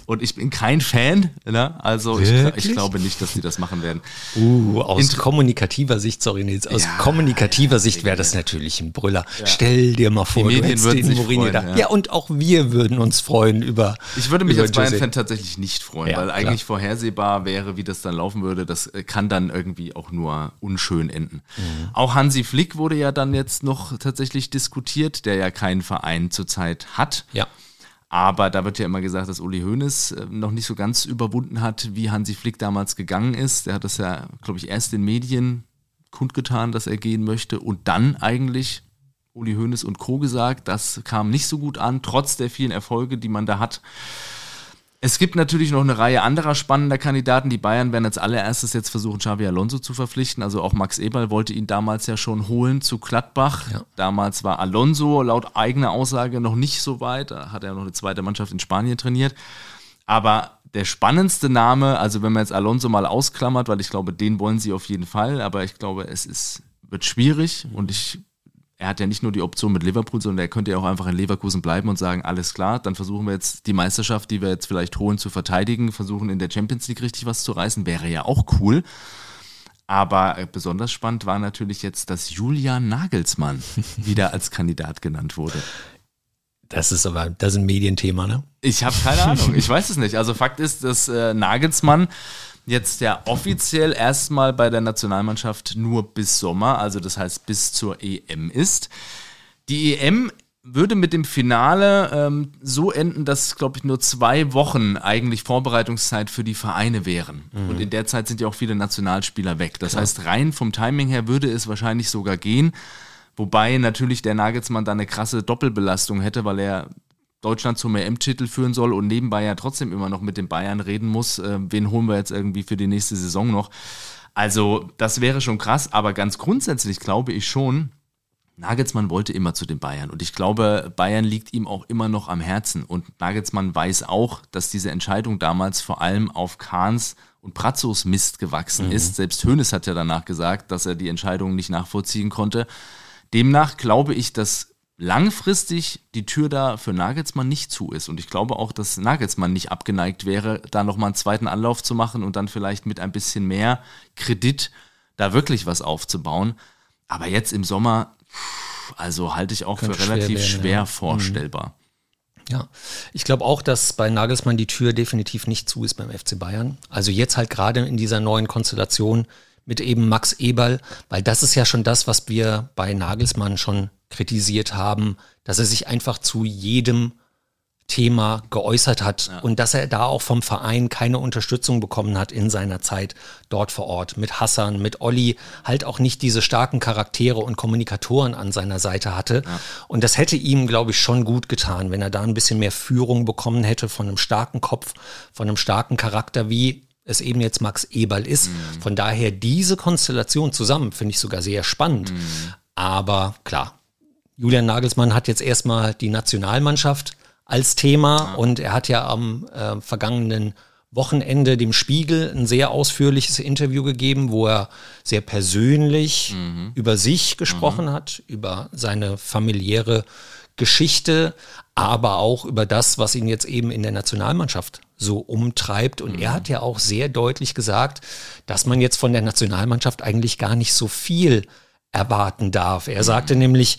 Und ich bin kein Fan. Ne? Also ich, ich, glaube nicht, dass die das machen werden. Uh, aus Int kommunikativer Sicht, sorry Nils, aus ja, kommunikativer ja, Sicht wäre das natürlich ein Brüller. Ja. Stell dir mal vor, die Medien du würden sich Mourinho freuen, da. Ja. und auch wir würden uns freuen über. Ich würde mich als Bayern-Fan tatsächlich nicht freuen, weil eigentlich klar. vorhersehbar wäre, wie das dann laufen würde. Das kann dann irgendwie auch nur unschön enden. Mhm. Auch Hansi Flick wurde ja dann jetzt noch tatsächlich diskutiert, der ja keinen Verein zurzeit hat. Ja. Aber da wird ja immer gesagt, dass Uli Hoeneß äh, noch nicht so ganz überwunden hat, wie Hansi Flick damals gegangen ist. Der hat das ja, glaube ich, erst in Medien kundgetan, dass er gehen möchte und dann eigentlich Uli Hoeneß und Co. gesagt. Das kam nicht so gut an, trotz der vielen Erfolge, die man da hat. Es gibt natürlich noch eine Reihe anderer spannender Kandidaten. Die Bayern werden als allererstes jetzt versuchen, Xavi Alonso zu verpflichten. Also auch Max Eberl wollte ihn damals ja schon holen zu Gladbach. Ja. Damals war Alonso laut eigener Aussage noch nicht so weit. Da hat er noch eine zweite Mannschaft in Spanien trainiert. Aber der spannendste Name, also wenn man jetzt Alonso mal ausklammert, weil ich glaube, den wollen sie auf jeden Fall, aber ich glaube, es ist, wird schwierig und ich er hat ja nicht nur die Option mit Liverpool, sondern er könnte ja auch einfach in Leverkusen bleiben und sagen, alles klar, dann versuchen wir jetzt die Meisterschaft, die wir jetzt vielleicht holen, zu verteidigen, versuchen in der Champions League richtig was zu reißen, wäre ja auch cool. Aber besonders spannend war natürlich jetzt, dass Julian Nagelsmann [laughs] wieder als Kandidat genannt wurde. Das ist aber, das ist ein Medienthema, ne? Ich habe keine Ahnung, ich weiß es nicht. Also Fakt ist, dass äh, Nagelsmann jetzt ja offiziell erstmal bei der Nationalmannschaft nur bis Sommer, also das heißt bis zur EM ist. Die EM würde mit dem Finale ähm, so enden, dass, glaube ich, nur zwei Wochen eigentlich Vorbereitungszeit für die Vereine wären. Mhm. Und in der Zeit sind ja auch viele Nationalspieler weg. Das Klar. heißt, rein vom Timing her würde es wahrscheinlich sogar gehen. Wobei natürlich der Nagelsmann da eine krasse Doppelbelastung hätte, weil er Deutschland zum EM-Titel führen soll und nebenbei ja trotzdem immer noch mit den Bayern reden muss, äh, wen holen wir jetzt irgendwie für die nächste Saison noch. Also das wäre schon krass, aber ganz grundsätzlich glaube ich schon, Nagelsmann wollte immer zu den Bayern und ich glaube, Bayern liegt ihm auch immer noch am Herzen und Nagelsmann weiß auch, dass diese Entscheidung damals vor allem auf Kahns und Pratzos Mist gewachsen mhm. ist. Selbst Hoeneß hat ja danach gesagt, dass er die Entscheidung nicht nachvollziehen konnte. Demnach glaube ich, dass langfristig die Tür da für Nagelsmann nicht zu ist. Und ich glaube auch, dass Nagelsmann nicht abgeneigt wäre, da nochmal einen zweiten Anlauf zu machen und dann vielleicht mit ein bisschen mehr Kredit da wirklich was aufzubauen. Aber jetzt im Sommer, also halte ich auch Könnte für relativ schwer, werden, schwer ja. vorstellbar. Ja, ich glaube auch, dass bei Nagelsmann die Tür definitiv nicht zu ist beim FC Bayern. Also jetzt halt gerade in dieser neuen Konstellation mit eben Max Eberl, weil das ist ja schon das, was wir bei Nagelsmann schon kritisiert haben, dass er sich einfach zu jedem Thema geäußert hat ja. und dass er da auch vom Verein keine Unterstützung bekommen hat in seiner Zeit dort vor Ort. Mit Hassan, mit Olli halt auch nicht diese starken Charaktere und Kommunikatoren an seiner Seite hatte. Ja. Und das hätte ihm, glaube ich, schon gut getan, wenn er da ein bisschen mehr Führung bekommen hätte von einem starken Kopf, von einem starken Charakter, wie es eben jetzt Max Eberl ist. Mhm. Von daher diese Konstellation zusammen finde ich sogar sehr spannend. Mhm. Aber klar, Julian Nagelsmann hat jetzt erstmal die Nationalmannschaft als Thema ja. und er hat ja am äh, vergangenen Wochenende dem Spiegel ein sehr ausführliches Interview gegeben, wo er sehr persönlich mhm. über sich gesprochen mhm. hat, über seine familiäre Geschichte, aber auch über das, was ihn jetzt eben in der Nationalmannschaft so umtreibt. Und mhm. er hat ja auch sehr deutlich gesagt, dass man jetzt von der Nationalmannschaft eigentlich gar nicht so viel erwarten darf. Er sagte nämlich,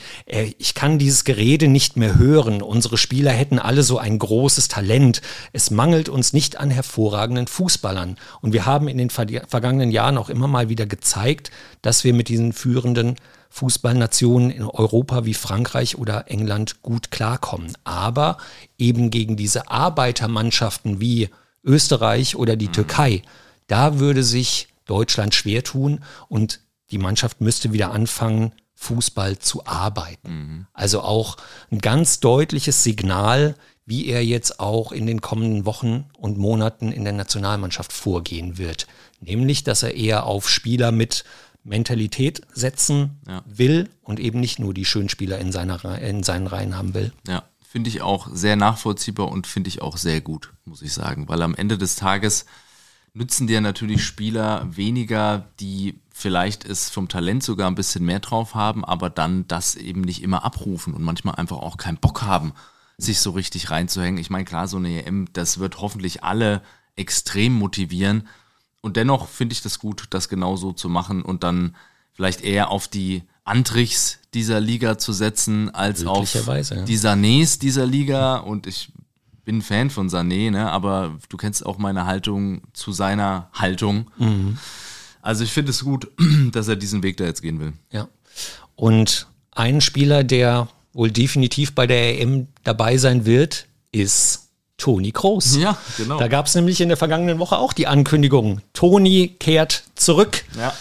ich kann dieses Gerede nicht mehr hören. Unsere Spieler hätten alle so ein großes Talent. Es mangelt uns nicht an hervorragenden Fußballern. Und wir haben in den vergangenen Jahren auch immer mal wieder gezeigt, dass wir mit diesen führenden Fußballnationen in Europa wie Frankreich oder England gut klarkommen. Aber eben gegen diese Arbeitermannschaften wie Österreich oder die mhm. Türkei, da würde sich Deutschland schwer tun und die Mannschaft müsste wieder anfangen, Fußball zu arbeiten. Mhm. Also auch ein ganz deutliches Signal, wie er jetzt auch in den kommenden Wochen und Monaten in der Nationalmannschaft vorgehen wird. Nämlich, dass er eher auf Spieler mit Mentalität setzen ja. will und eben nicht nur die Schönspieler in, seiner, in seinen Reihen haben will. Ja, finde ich auch sehr nachvollziehbar und finde ich auch sehr gut, muss ich sagen. Weil am Ende des Tages nützen dir natürlich Spieler weniger, die vielleicht es vom Talent sogar ein bisschen mehr drauf haben, aber dann das eben nicht immer abrufen und manchmal einfach auch keinen Bock haben, sich so richtig reinzuhängen. Ich meine, klar, so eine EM, das wird hoffentlich alle extrem motivieren. Und dennoch finde ich das gut, das genau so zu machen und dann vielleicht eher auf die Antrichs dieser Liga zu setzen, als auf die Sanés dieser Liga. Und ich bin Fan von Sané, ne? aber du kennst auch meine Haltung zu seiner Haltung. Mhm. Also ich finde es gut, [clears throat] dass er diesen Weg da jetzt gehen will. Ja. Und ein Spieler, der wohl definitiv bei der EM dabei sein wird, ist Toni Kroos. Ja, genau. Da gab es nämlich in der vergangenen Woche auch die Ankündigung, Toni kehrt zurück. Ja.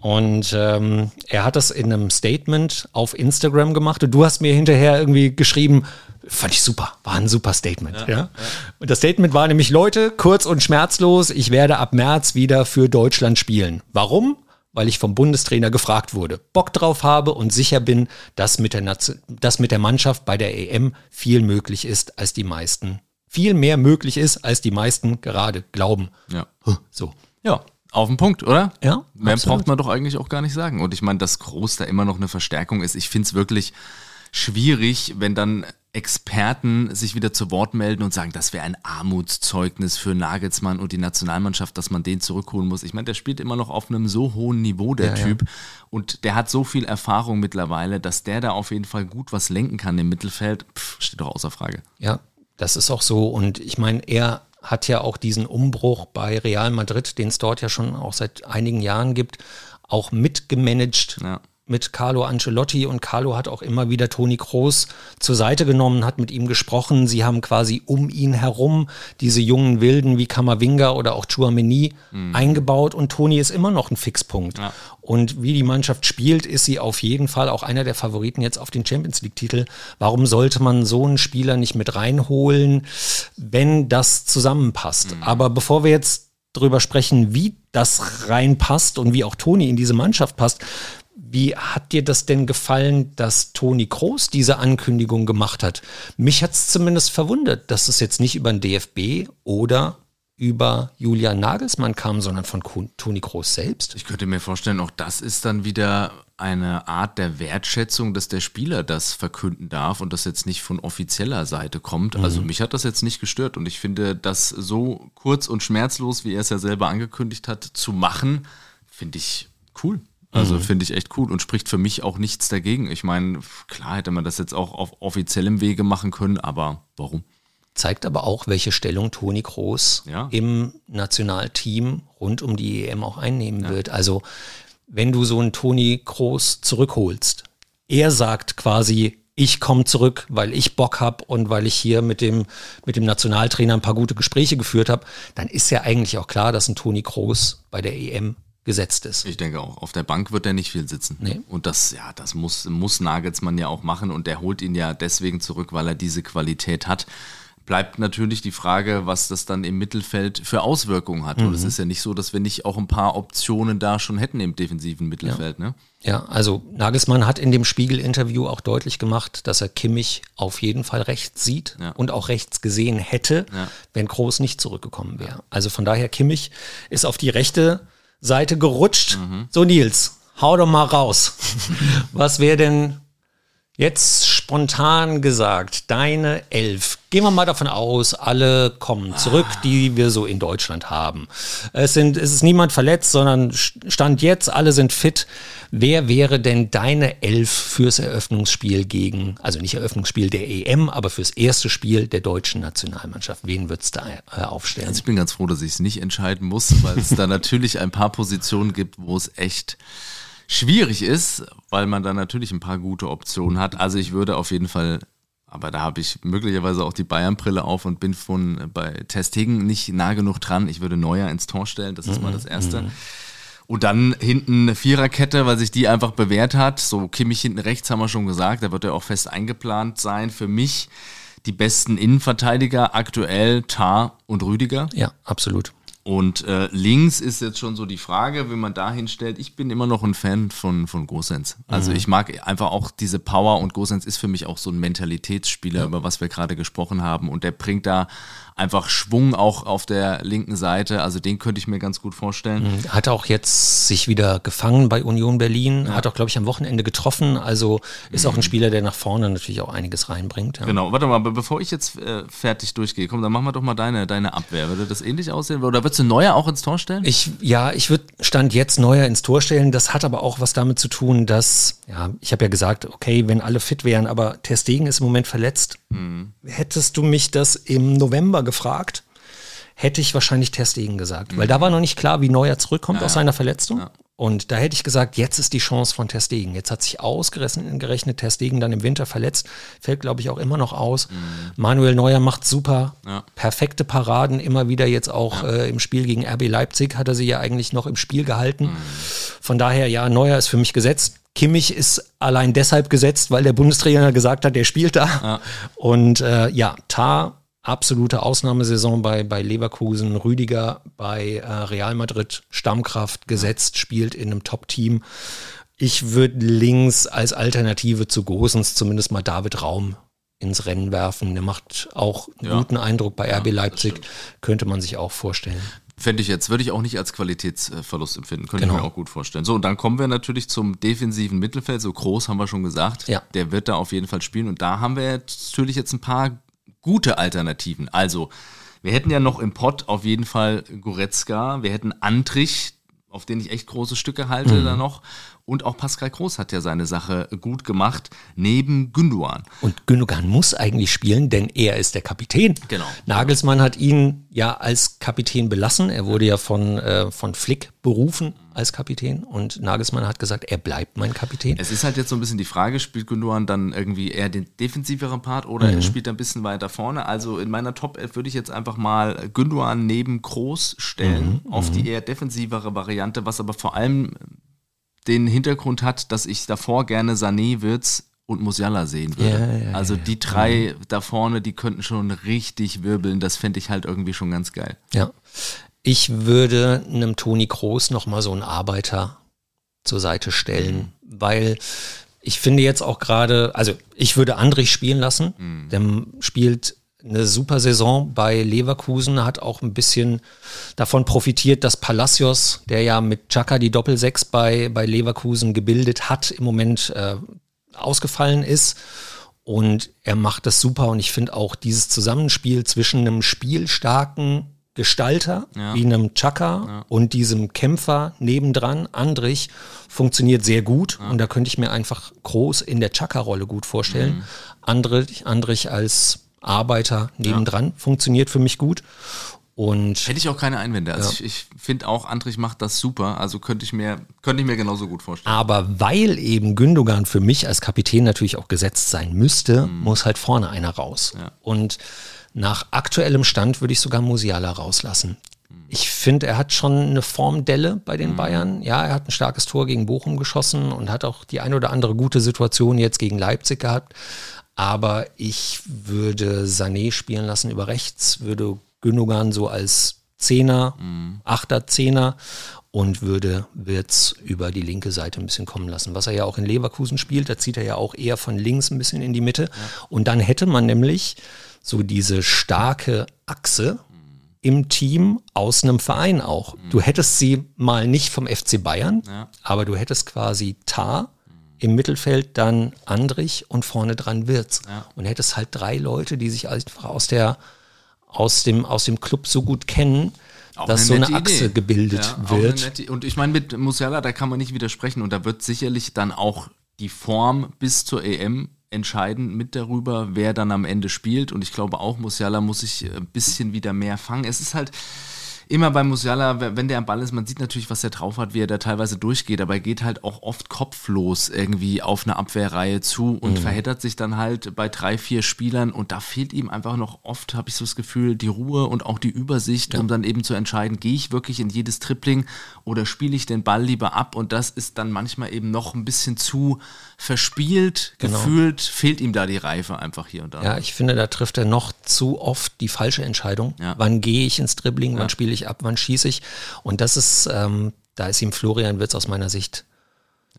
Und ähm, er hat das in einem Statement auf Instagram gemacht und du hast mir hinterher irgendwie geschrieben, Fand ich super, war ein super Statement. Ja, ja. Und das Statement war nämlich, Leute, kurz und schmerzlos, ich werde ab März wieder für Deutschland spielen. Warum? Weil ich vom Bundestrainer gefragt wurde, Bock drauf habe und sicher bin, dass mit der, dass mit der Mannschaft bei der EM viel möglich ist, als die meisten, viel mehr möglich ist, als die meisten gerade glauben. Ja. So. Ja, auf den Punkt, oder? Ja. Mehr absolut. braucht man doch eigentlich auch gar nicht sagen. Und ich meine, dass Groß da immer noch eine Verstärkung ist, ich finde es wirklich schwierig, wenn dann Experten sich wieder zu Wort melden und sagen, das wäre ein Armutszeugnis für Nagelsmann und die Nationalmannschaft, dass man den zurückholen muss. Ich meine, der spielt immer noch auf einem so hohen Niveau, der ja, Typ. Ja. Und der hat so viel Erfahrung mittlerweile, dass der da auf jeden Fall gut was lenken kann im Mittelfeld. Pff, steht doch außer Frage. Ja, das ist auch so. Und ich meine, er hat ja auch diesen Umbruch bei Real Madrid, den es dort ja schon auch seit einigen Jahren gibt, auch mitgemanagt. Ja mit Carlo Ancelotti und Carlo hat auch immer wieder Toni Kroos zur Seite genommen, hat mit ihm gesprochen. Sie haben quasi um ihn herum diese jungen Wilden wie Kamavinga oder auch Chouameni mhm. eingebaut und Toni ist immer noch ein Fixpunkt. Ja. Und wie die Mannschaft spielt, ist sie auf jeden Fall auch einer der Favoriten jetzt auf den Champions League Titel. Warum sollte man so einen Spieler nicht mit reinholen, wenn das zusammenpasst? Mhm. Aber bevor wir jetzt drüber sprechen, wie das reinpasst und wie auch Toni in diese Mannschaft passt, wie hat dir das denn gefallen, dass Toni Kroos diese Ankündigung gemacht hat? Mich hat es zumindest verwundert, dass es jetzt nicht über den DFB oder über Julian Nagelsmann kam, sondern von Toni Kroos selbst. Ich könnte mir vorstellen, auch das ist dann wieder eine Art der Wertschätzung, dass der Spieler das verkünden darf und das jetzt nicht von offizieller Seite kommt. Also mhm. Also mich hat das jetzt nicht gestört und ich finde, das so kurz und schmerzlos, wie er es ja selber angekündigt hat, zu machen, finde ich cool. Also mhm. finde ich echt cool und spricht für mich auch nichts dagegen. Ich meine, klar hätte man das jetzt auch auf offiziellem Wege machen können, aber warum? Zeigt aber auch, welche Stellung Toni Kroos ja. im Nationalteam rund um die EM auch einnehmen ja. wird. Also wenn du so einen Toni Kroos zurückholst, er sagt quasi, ich komme zurück, weil ich Bock habe und weil ich hier mit dem, mit dem Nationaltrainer ein paar gute Gespräche geführt habe, dann ist ja eigentlich auch klar, dass ein Toni Kroos bei der EM gesetzt ist. Ich denke auch. Auf der Bank wird er nicht viel sitzen. Nee. Und das, ja, das muss, muss Nagelsmann ja auch machen und er holt ihn ja deswegen zurück, weil er diese Qualität hat. bleibt natürlich die Frage, was das dann im Mittelfeld für Auswirkungen hat. Mhm. Und es ist ja nicht so, dass wir nicht auch ein paar Optionen da schon hätten im defensiven Mittelfeld. Ja, ne? ja also Nagelsmann hat in dem Spiegel-Interview auch deutlich gemacht, dass er Kimmich auf jeden Fall rechts sieht ja. und auch rechts gesehen hätte, ja. wenn Groß nicht zurückgekommen wäre. Also von daher, Kimmich ist auf die rechte Seite gerutscht. Mhm. So Nils, hau doch mal raus. [laughs] was wäre denn Jetzt spontan gesagt, deine elf. Gehen wir mal davon aus, alle kommen zurück, die wir so in Deutschland haben. Es, sind, es ist niemand verletzt, sondern Stand jetzt, alle sind fit. Wer wäre denn deine elf fürs Eröffnungsspiel gegen, also nicht Eröffnungsspiel der EM, aber fürs erste Spiel der deutschen Nationalmannschaft? Wen würdest du äh, aufstellen? Also ich bin ganz froh, dass ich es nicht entscheiden muss, weil es da [laughs] natürlich ein paar Positionen gibt, wo es echt schwierig ist, weil man da natürlich ein paar gute Optionen hat. Also ich würde auf jeden Fall, aber da habe ich möglicherweise auch die Bayern-Brille auf und bin von bei Testegen nicht nah genug dran. Ich würde Neuer ins Tor stellen, das ist mhm. mal das Erste. Mhm. Und dann hinten eine Viererkette, weil sich die einfach bewährt hat. So Kimmich hinten rechts haben wir schon gesagt, da wird er auch fest eingeplant sein. Für mich die besten Innenverteidiger aktuell Tar und Rüdiger. Ja, absolut. Und äh, links ist jetzt schon so die Frage, wie man da hinstellt. Ich bin immer noch ein Fan von, von Gosens. Also mhm. ich mag einfach auch diese Power und Gosens ist für mich auch so ein Mentalitätsspieler, ja. über was wir gerade gesprochen haben. Und der bringt da einfach Schwung auch auf der linken Seite. Also den könnte ich mir ganz gut vorstellen. Mhm. Hat auch jetzt sich wieder gefangen bei Union Berlin. Ja. Hat auch, glaube ich, am Wochenende getroffen. Also ist mhm. auch ein mhm. Spieler, der nach vorne natürlich auch einiges reinbringt. Ja. Genau. Warte mal, bevor ich jetzt äh, fertig durchgehe, komm, dann machen wir doch mal deine, deine Abwehr. Würde das ähnlich aussehen? Oder würdest du Neuer auch ins Tor stellen? Ich, ja, ich würde Stand jetzt Neuer ins Tor stellen. Das hat aber auch was damit zu tun, dass, ja, ich habe ja gesagt, okay, wenn alle fit wären, aber Ter Stegen ist im Moment verletzt. Mhm. Hättest du mich das im November gefragt, hätte ich wahrscheinlich Ter Stegen gesagt. Mhm. Weil da war noch nicht klar, wie Neuer zurückkommt ja, aus seiner Verletzung. Ja. Und da hätte ich gesagt, jetzt ist die Chance von Ter Stegen. Jetzt hat sich ausgerechnet gerechnet, Ter Stegen dann im Winter verletzt, fällt glaube ich auch immer noch aus. Mhm. Manuel Neuer macht super, ja. perfekte Paraden, immer wieder jetzt auch äh, im Spiel gegen RB Leipzig hat er sie ja eigentlich noch im Spiel gehalten. Mhm. Von daher, ja, Neuer ist für mich gesetzt. Kimmich ist allein deshalb gesetzt, weil der Bundestrainer gesagt hat, der spielt da. Ja. Und äh, ja, Tar, absolute Ausnahmesaison bei, bei Leverkusen, Rüdiger bei äh, Real Madrid, Stammkraft gesetzt, spielt in einem Top-Team. Ich würde links als Alternative zu Gosens zumindest mal David Raum ins Rennen werfen. Der macht auch ja. guten Eindruck bei RB Leipzig, könnte man sich auch vorstellen. Fände ich jetzt, würde ich auch nicht als Qualitätsverlust empfinden. Könnte genau. ich mir auch gut vorstellen. So, und dann kommen wir natürlich zum defensiven Mittelfeld. So groß haben wir schon gesagt. Ja. Der wird da auf jeden Fall spielen. Und da haben wir natürlich jetzt ein paar gute Alternativen. Also, wir hätten ja noch im Pott auf jeden Fall Goretzka. Wir hätten Antrich, auf den ich echt große Stücke halte mhm. da noch. Und auch Pascal Groß hat ja seine Sache gut gemacht, neben Günduan. Und Gündogan muss eigentlich spielen, denn er ist der Kapitän. Genau. Nagelsmann hat ihn ja als Kapitän belassen. Er wurde ja von, äh, von Flick berufen als Kapitän und Nagelsmann hat gesagt, er bleibt mein Kapitän. Es ist halt jetzt so ein bisschen die Frage, spielt Gündogan dann irgendwie eher den defensiveren Part oder mhm. er spielt ein bisschen weiter vorne? Also in meiner Top 11 würde ich jetzt einfach mal Gündogan neben Groß stellen, mhm. auf die mhm. eher defensivere Variante, was aber vor allem den Hintergrund hat, dass ich davor gerne Sané, Wirtz und Musiala sehen würde. Ja, ja, also die drei ja. da vorne, die könnten schon richtig wirbeln. Das fände ich halt irgendwie schon ganz geil. Ja. Ich würde einem Toni Kroos nochmal so einen Arbeiter zur Seite stellen, mhm. weil ich finde jetzt auch gerade, also ich würde Andrich spielen lassen. Mhm. Der spielt eine super Saison bei Leverkusen, hat auch ein bisschen davon profitiert, dass Palacios, der ja mit Chaka die Doppelsechs bei, bei Leverkusen gebildet hat, im Moment äh, ausgefallen ist. Und er macht das super und ich finde auch dieses Zusammenspiel zwischen einem spielstarken Gestalter ja. wie einem Chaka ja. und diesem Kämpfer nebendran, Andrich, funktioniert sehr gut. Ja. Und da könnte ich mir einfach groß in der Chaka-Rolle gut vorstellen. Mhm. Andrich, Andrich als Arbeiter nebendran. Funktioniert für mich gut. Und Hätte ich auch keine Einwände. Also ich, ich finde auch, Andrich macht das super. Also könnte ich mir, könnte ich mir genauso gut vorstellen. Aber weil eben Gündogan für mich als Kapitän natürlich auch gesetzt sein müsste, mhm. muss halt vorne einer raus. Und nach aktuellem Stand würde ich sogar Musiala rauslassen. Ich finde, er hat schon eine Formdelle bei den mhm. Bayern. Ja, er hat ein starkes Tor gegen Bochum geschossen und hat auch die ein oder andere gute Situation jetzt gegen Leipzig gehabt. aber ich würde Sané spielen lassen über rechts, würde Gündogan so als Zehner, mhm. Achter, Zehner und würde Wirtz über die linke Seite ein bisschen kommen lassen. Was er ja auch in Leverkusen spielt, da zieht er ja auch eher von links ein bisschen in die Mitte. Ja. Und dann hätte man nämlich so diese starke Achse im Team aus einem Verein auch. Du hättest sie mal nicht vom FC Bayern, ja. aber du hättest quasi Tar im Mittelfeld dann Andrich und vorne dran Wirtz. Ja. Und hättest halt drei Leute, die sich einfach aus der aus dem, aus dem Club so gut kennen, auch dass so eine Achse Idee. gebildet ja, wird. und ich meine, mit Musiala, da kann man nicht widersprechen und da wird sicherlich dann auch die Form bis zur EM entscheiden mit darüber, wer dann am Ende spielt. Und ich glaube auch, Musiala muss sich ein bisschen wieder mehr fangen. Es ist halt, immer bei Musiala, wenn der am Ball ist, man sieht natürlich, was er drauf hat, wie er da teilweise durchgeht, aber er geht halt auch oft kopflos irgendwie auf eine Abwehrreihe zu und mhm. verheddert sich dann halt bei drei, vier Spielern und da fehlt ihm einfach noch oft, habe ich so das Gefühl, die Ruhe und auch die Übersicht, ja. um dann eben zu entscheiden, gehe ich wirklich in jedes Tripling oder spiele ich den Ball lieber ab und das ist dann manchmal eben noch ein bisschen zu verspielt, genau. gefühlt, fehlt ihm da die Reife einfach hier und da. Ja, ich finde, da trifft er noch zu oft die falsche Entscheidung. Ja. Wann gehe ich ins Dribbling, wann spiele ich ab, wann schieße ich? Und das ist, ähm, da ist ihm Florian Wirtz aus meiner Sicht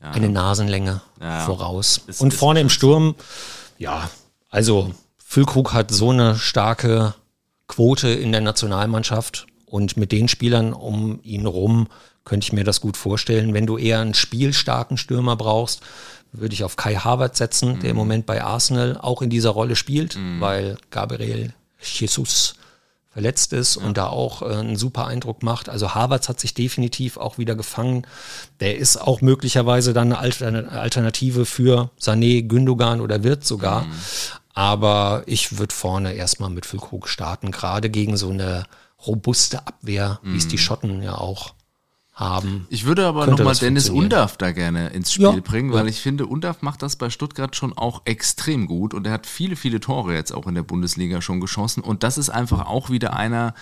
ja. eine Nasenlänge voraus. Ist, und vorne im Sturm, ja, also Füllkrug hat so eine starke Quote in der Nationalmannschaft und mit den Spielern um ihn rum könnte ich mir das gut vorstellen. Wenn du eher einen spielstarken Stürmer brauchst, würde ich auf Kai Harvard setzen, mhm. der im mhm. Moment bei Arsenal auch in dieser Rolle spielt, mhm. weil Gabriel Jesus verletzt ist ja. und da auch äh, einen super Eindruck macht. Also Harvards hat sich definitiv auch wieder gefangen. Der ist auch möglicherweise dann eine Alternative für Sané, Gündogan oder Wirt sogar. Mhm. Aber ich würde vorne erstmal mit Füllkrug starten, gerade gegen so eine robuste Abwehr, wie es die mhm. Schotten ja auch haben. Ich würde aber nochmal Dennis Undaff da gerne ins Spiel ja, bringen, weil ja. ich finde, Undaff macht das bei Stuttgart schon auch extrem gut und er hat viele, viele Tore jetzt auch in der Bundesliga schon geschossen und das ist einfach auch wieder einer,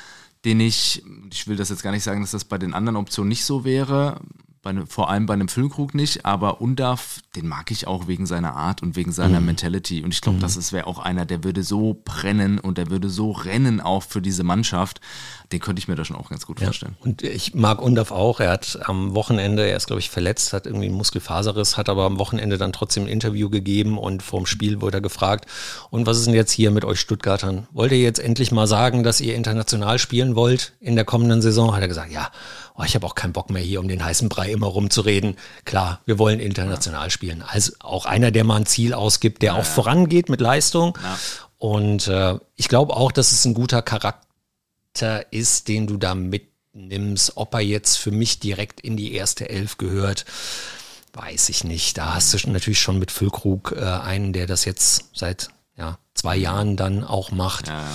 den ich, ich will das jetzt gar nicht sagen, dass das bei den anderen Optionen nicht so wäre, bei ne, vor allem bei einem Füllkrug nicht, aber Undav, den mag ich auch wegen seiner Art und wegen seiner mhm. Mentality. Und ich glaube, mhm. das wäre auch einer, der würde so brennen und der würde so rennen auch für diese Mannschaft. Den könnte ich mir da schon auch ganz gut ja. vorstellen. Und ich mag Undav auch. Er hat am Wochenende, er ist, glaube ich, verletzt, hat irgendwie einen Muskelfaserriss, hat aber am Wochenende dann trotzdem ein Interview gegeben und vorm Spiel wurde er gefragt, und was ist denn jetzt hier mit euch Stuttgartern? Wollt ihr jetzt endlich mal sagen, dass ihr international spielen wollt in der kommenden Saison? Hat er gesagt, ja oh, ich habe auch keinen Bock mehr hier um den heißen Brei immer rumzureden. Klar, wir wollen international ja. spielen. Also auch einer, der mal ein Ziel ausgibt, der ja, auch vorangeht mit Leistung. Und äh, ich glaube auch, dass es ein guter Charakter ist, den du da mitnimmst. Ob er jetzt für mich direkt in die erste Elf gehört, weiß ich nicht. Da hast du natürlich schon mit Füllkrug äh, einen, der das jetzt seit ja, zwei Jahren dann auch macht. Ja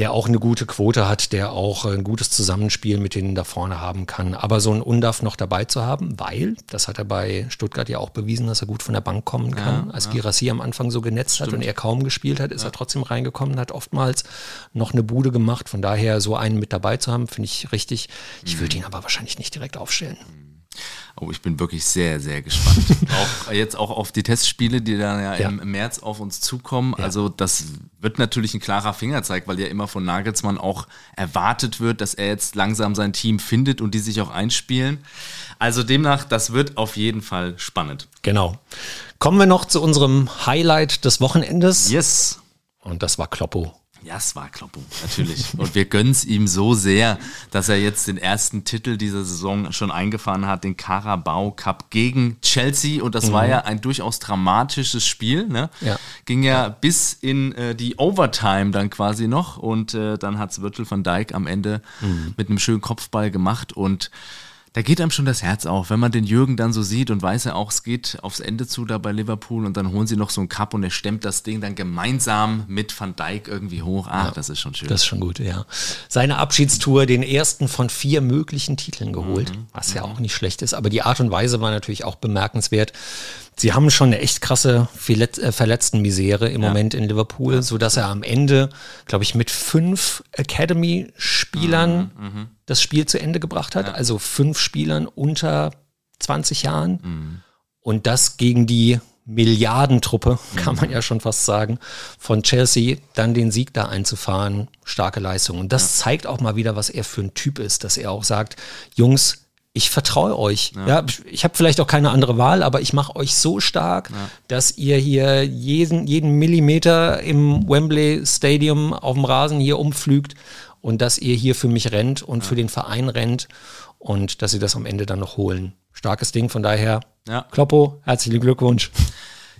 der auch eine gute Quote hat, der auch ein gutes Zusammenspiel mit denen da vorne haben kann. Aber so ein Undaf noch dabei zu haben, weil, das hat er bei Stuttgart ja auch bewiesen, dass er gut von der Bank kommen kann. Ja, Als ja. Girassi am Anfang so genetzt Stimmt. hat und er kaum gespielt hat, ist ja. er trotzdem reingekommen, hat oftmals noch eine Bude gemacht. Von daher so einen mit dabei zu haben, finde ich richtig. Ich würde mhm. ihn aber wahrscheinlich nicht direkt aufstellen. Oh, ich bin wirklich sehr, sehr gespannt. [laughs] auch jetzt auch auf die Testspiele, die dann ja, ja. Im, März auf uns zukommen. Ja. Also das wird natürlich ein klarer Fingerzeig, weil ja immer von Nagelsmann auch erwartet wird, dass er jetzt langsam sein Team findet und die sich auch einspielen. Also demnach, das wird auf jeden Fall spannend. Genau. Kommen wir noch zu unserem Highlight des Wochenendes. Yes. Und das war Kloppo. Ja, es war Kloppo, natürlich. Und wir gönnen es ihm so sehr, dass er jetzt den ersten Titel dieser Saison schon eingefahren hat, den Carabao Cup gegen Chelsea. Und das mhm. war ja ein durchaus dramatisches Spiel. Ne? Ja. Ging ja, ja. bis in äh, die Overtime dann quasi noch. Und äh, dann hat es Virgil van Dijk am Ende mhm. mit einem schönen Kopfball gemacht. Und da geht einem schon das Herz auf, wenn man den Jürgen dann so sieht und weiß ja auch, es geht aufs Ende zu da bei Liverpool und dann holen sie noch so einen Cup und er stemmt das Ding dann gemeinsam mit Van Dijk irgendwie hoch. Ah, ja, das ist schon schön. Das ist schon gut, ja. Seine Abschiedstour, den ersten von vier möglichen Titeln geholt, mhm. was ja mhm. auch nicht schlecht ist, aber die Art und Weise war natürlich auch bemerkenswert. Sie haben schon eine echt krasse äh, Verletzten-Misere im ja. Moment in Liverpool, ja. sodass er am Ende, glaube ich, mit fünf Academy-Spielern mhm, mhm. das Spiel zu Ende gebracht hat. Ja. Also fünf Spielern unter 20 Jahren. Mhm. Und das gegen die Milliardentruppe, [laughs] kann man ja schon fast sagen, von Chelsea, dann den Sieg da einzufahren, starke Leistung. Und das ja. zeigt auch mal wieder, was er für ein Typ ist, dass er auch sagt, Jungs, ich vertraue euch. Ja, ja ich habe vielleicht auch keine andere Wahl, aber ich mache euch so stark, ja. dass ihr hier jeden, jeden Millimeter im Wembley Stadium auf dem Rasen hier umflügt und dass ihr hier für mich rennt und ja. für den Verein rennt und dass sie das am Ende dann noch holen. Starkes Ding, von daher. Kloppo, herzlichen Glückwunsch.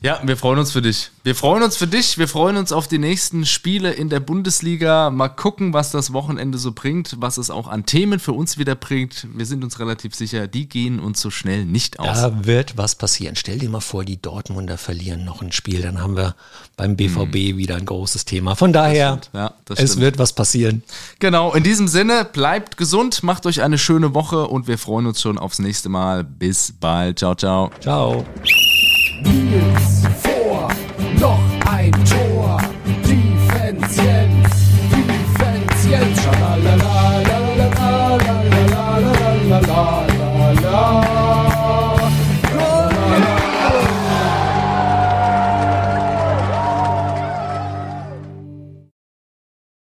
Ja, wir freuen uns für dich. Wir freuen uns für dich. Wir freuen uns auf die nächsten Spiele in der Bundesliga. Mal gucken, was das Wochenende so bringt, was es auch an Themen für uns wieder bringt. Wir sind uns relativ sicher, die gehen uns so schnell nicht aus. Da wird was passieren. Stell dir mal vor, die Dortmunder verlieren noch ein Spiel. Dann haben wir beim BVB mhm. wieder ein großes Thema. Von daher, ja, es wird was passieren. Genau, in diesem Sinne, bleibt gesund, macht euch eine schöne Woche und wir freuen uns schon aufs nächste Mal. Bis bald. Ciao, ciao. Ciao. Nils vor, noch ein Tor.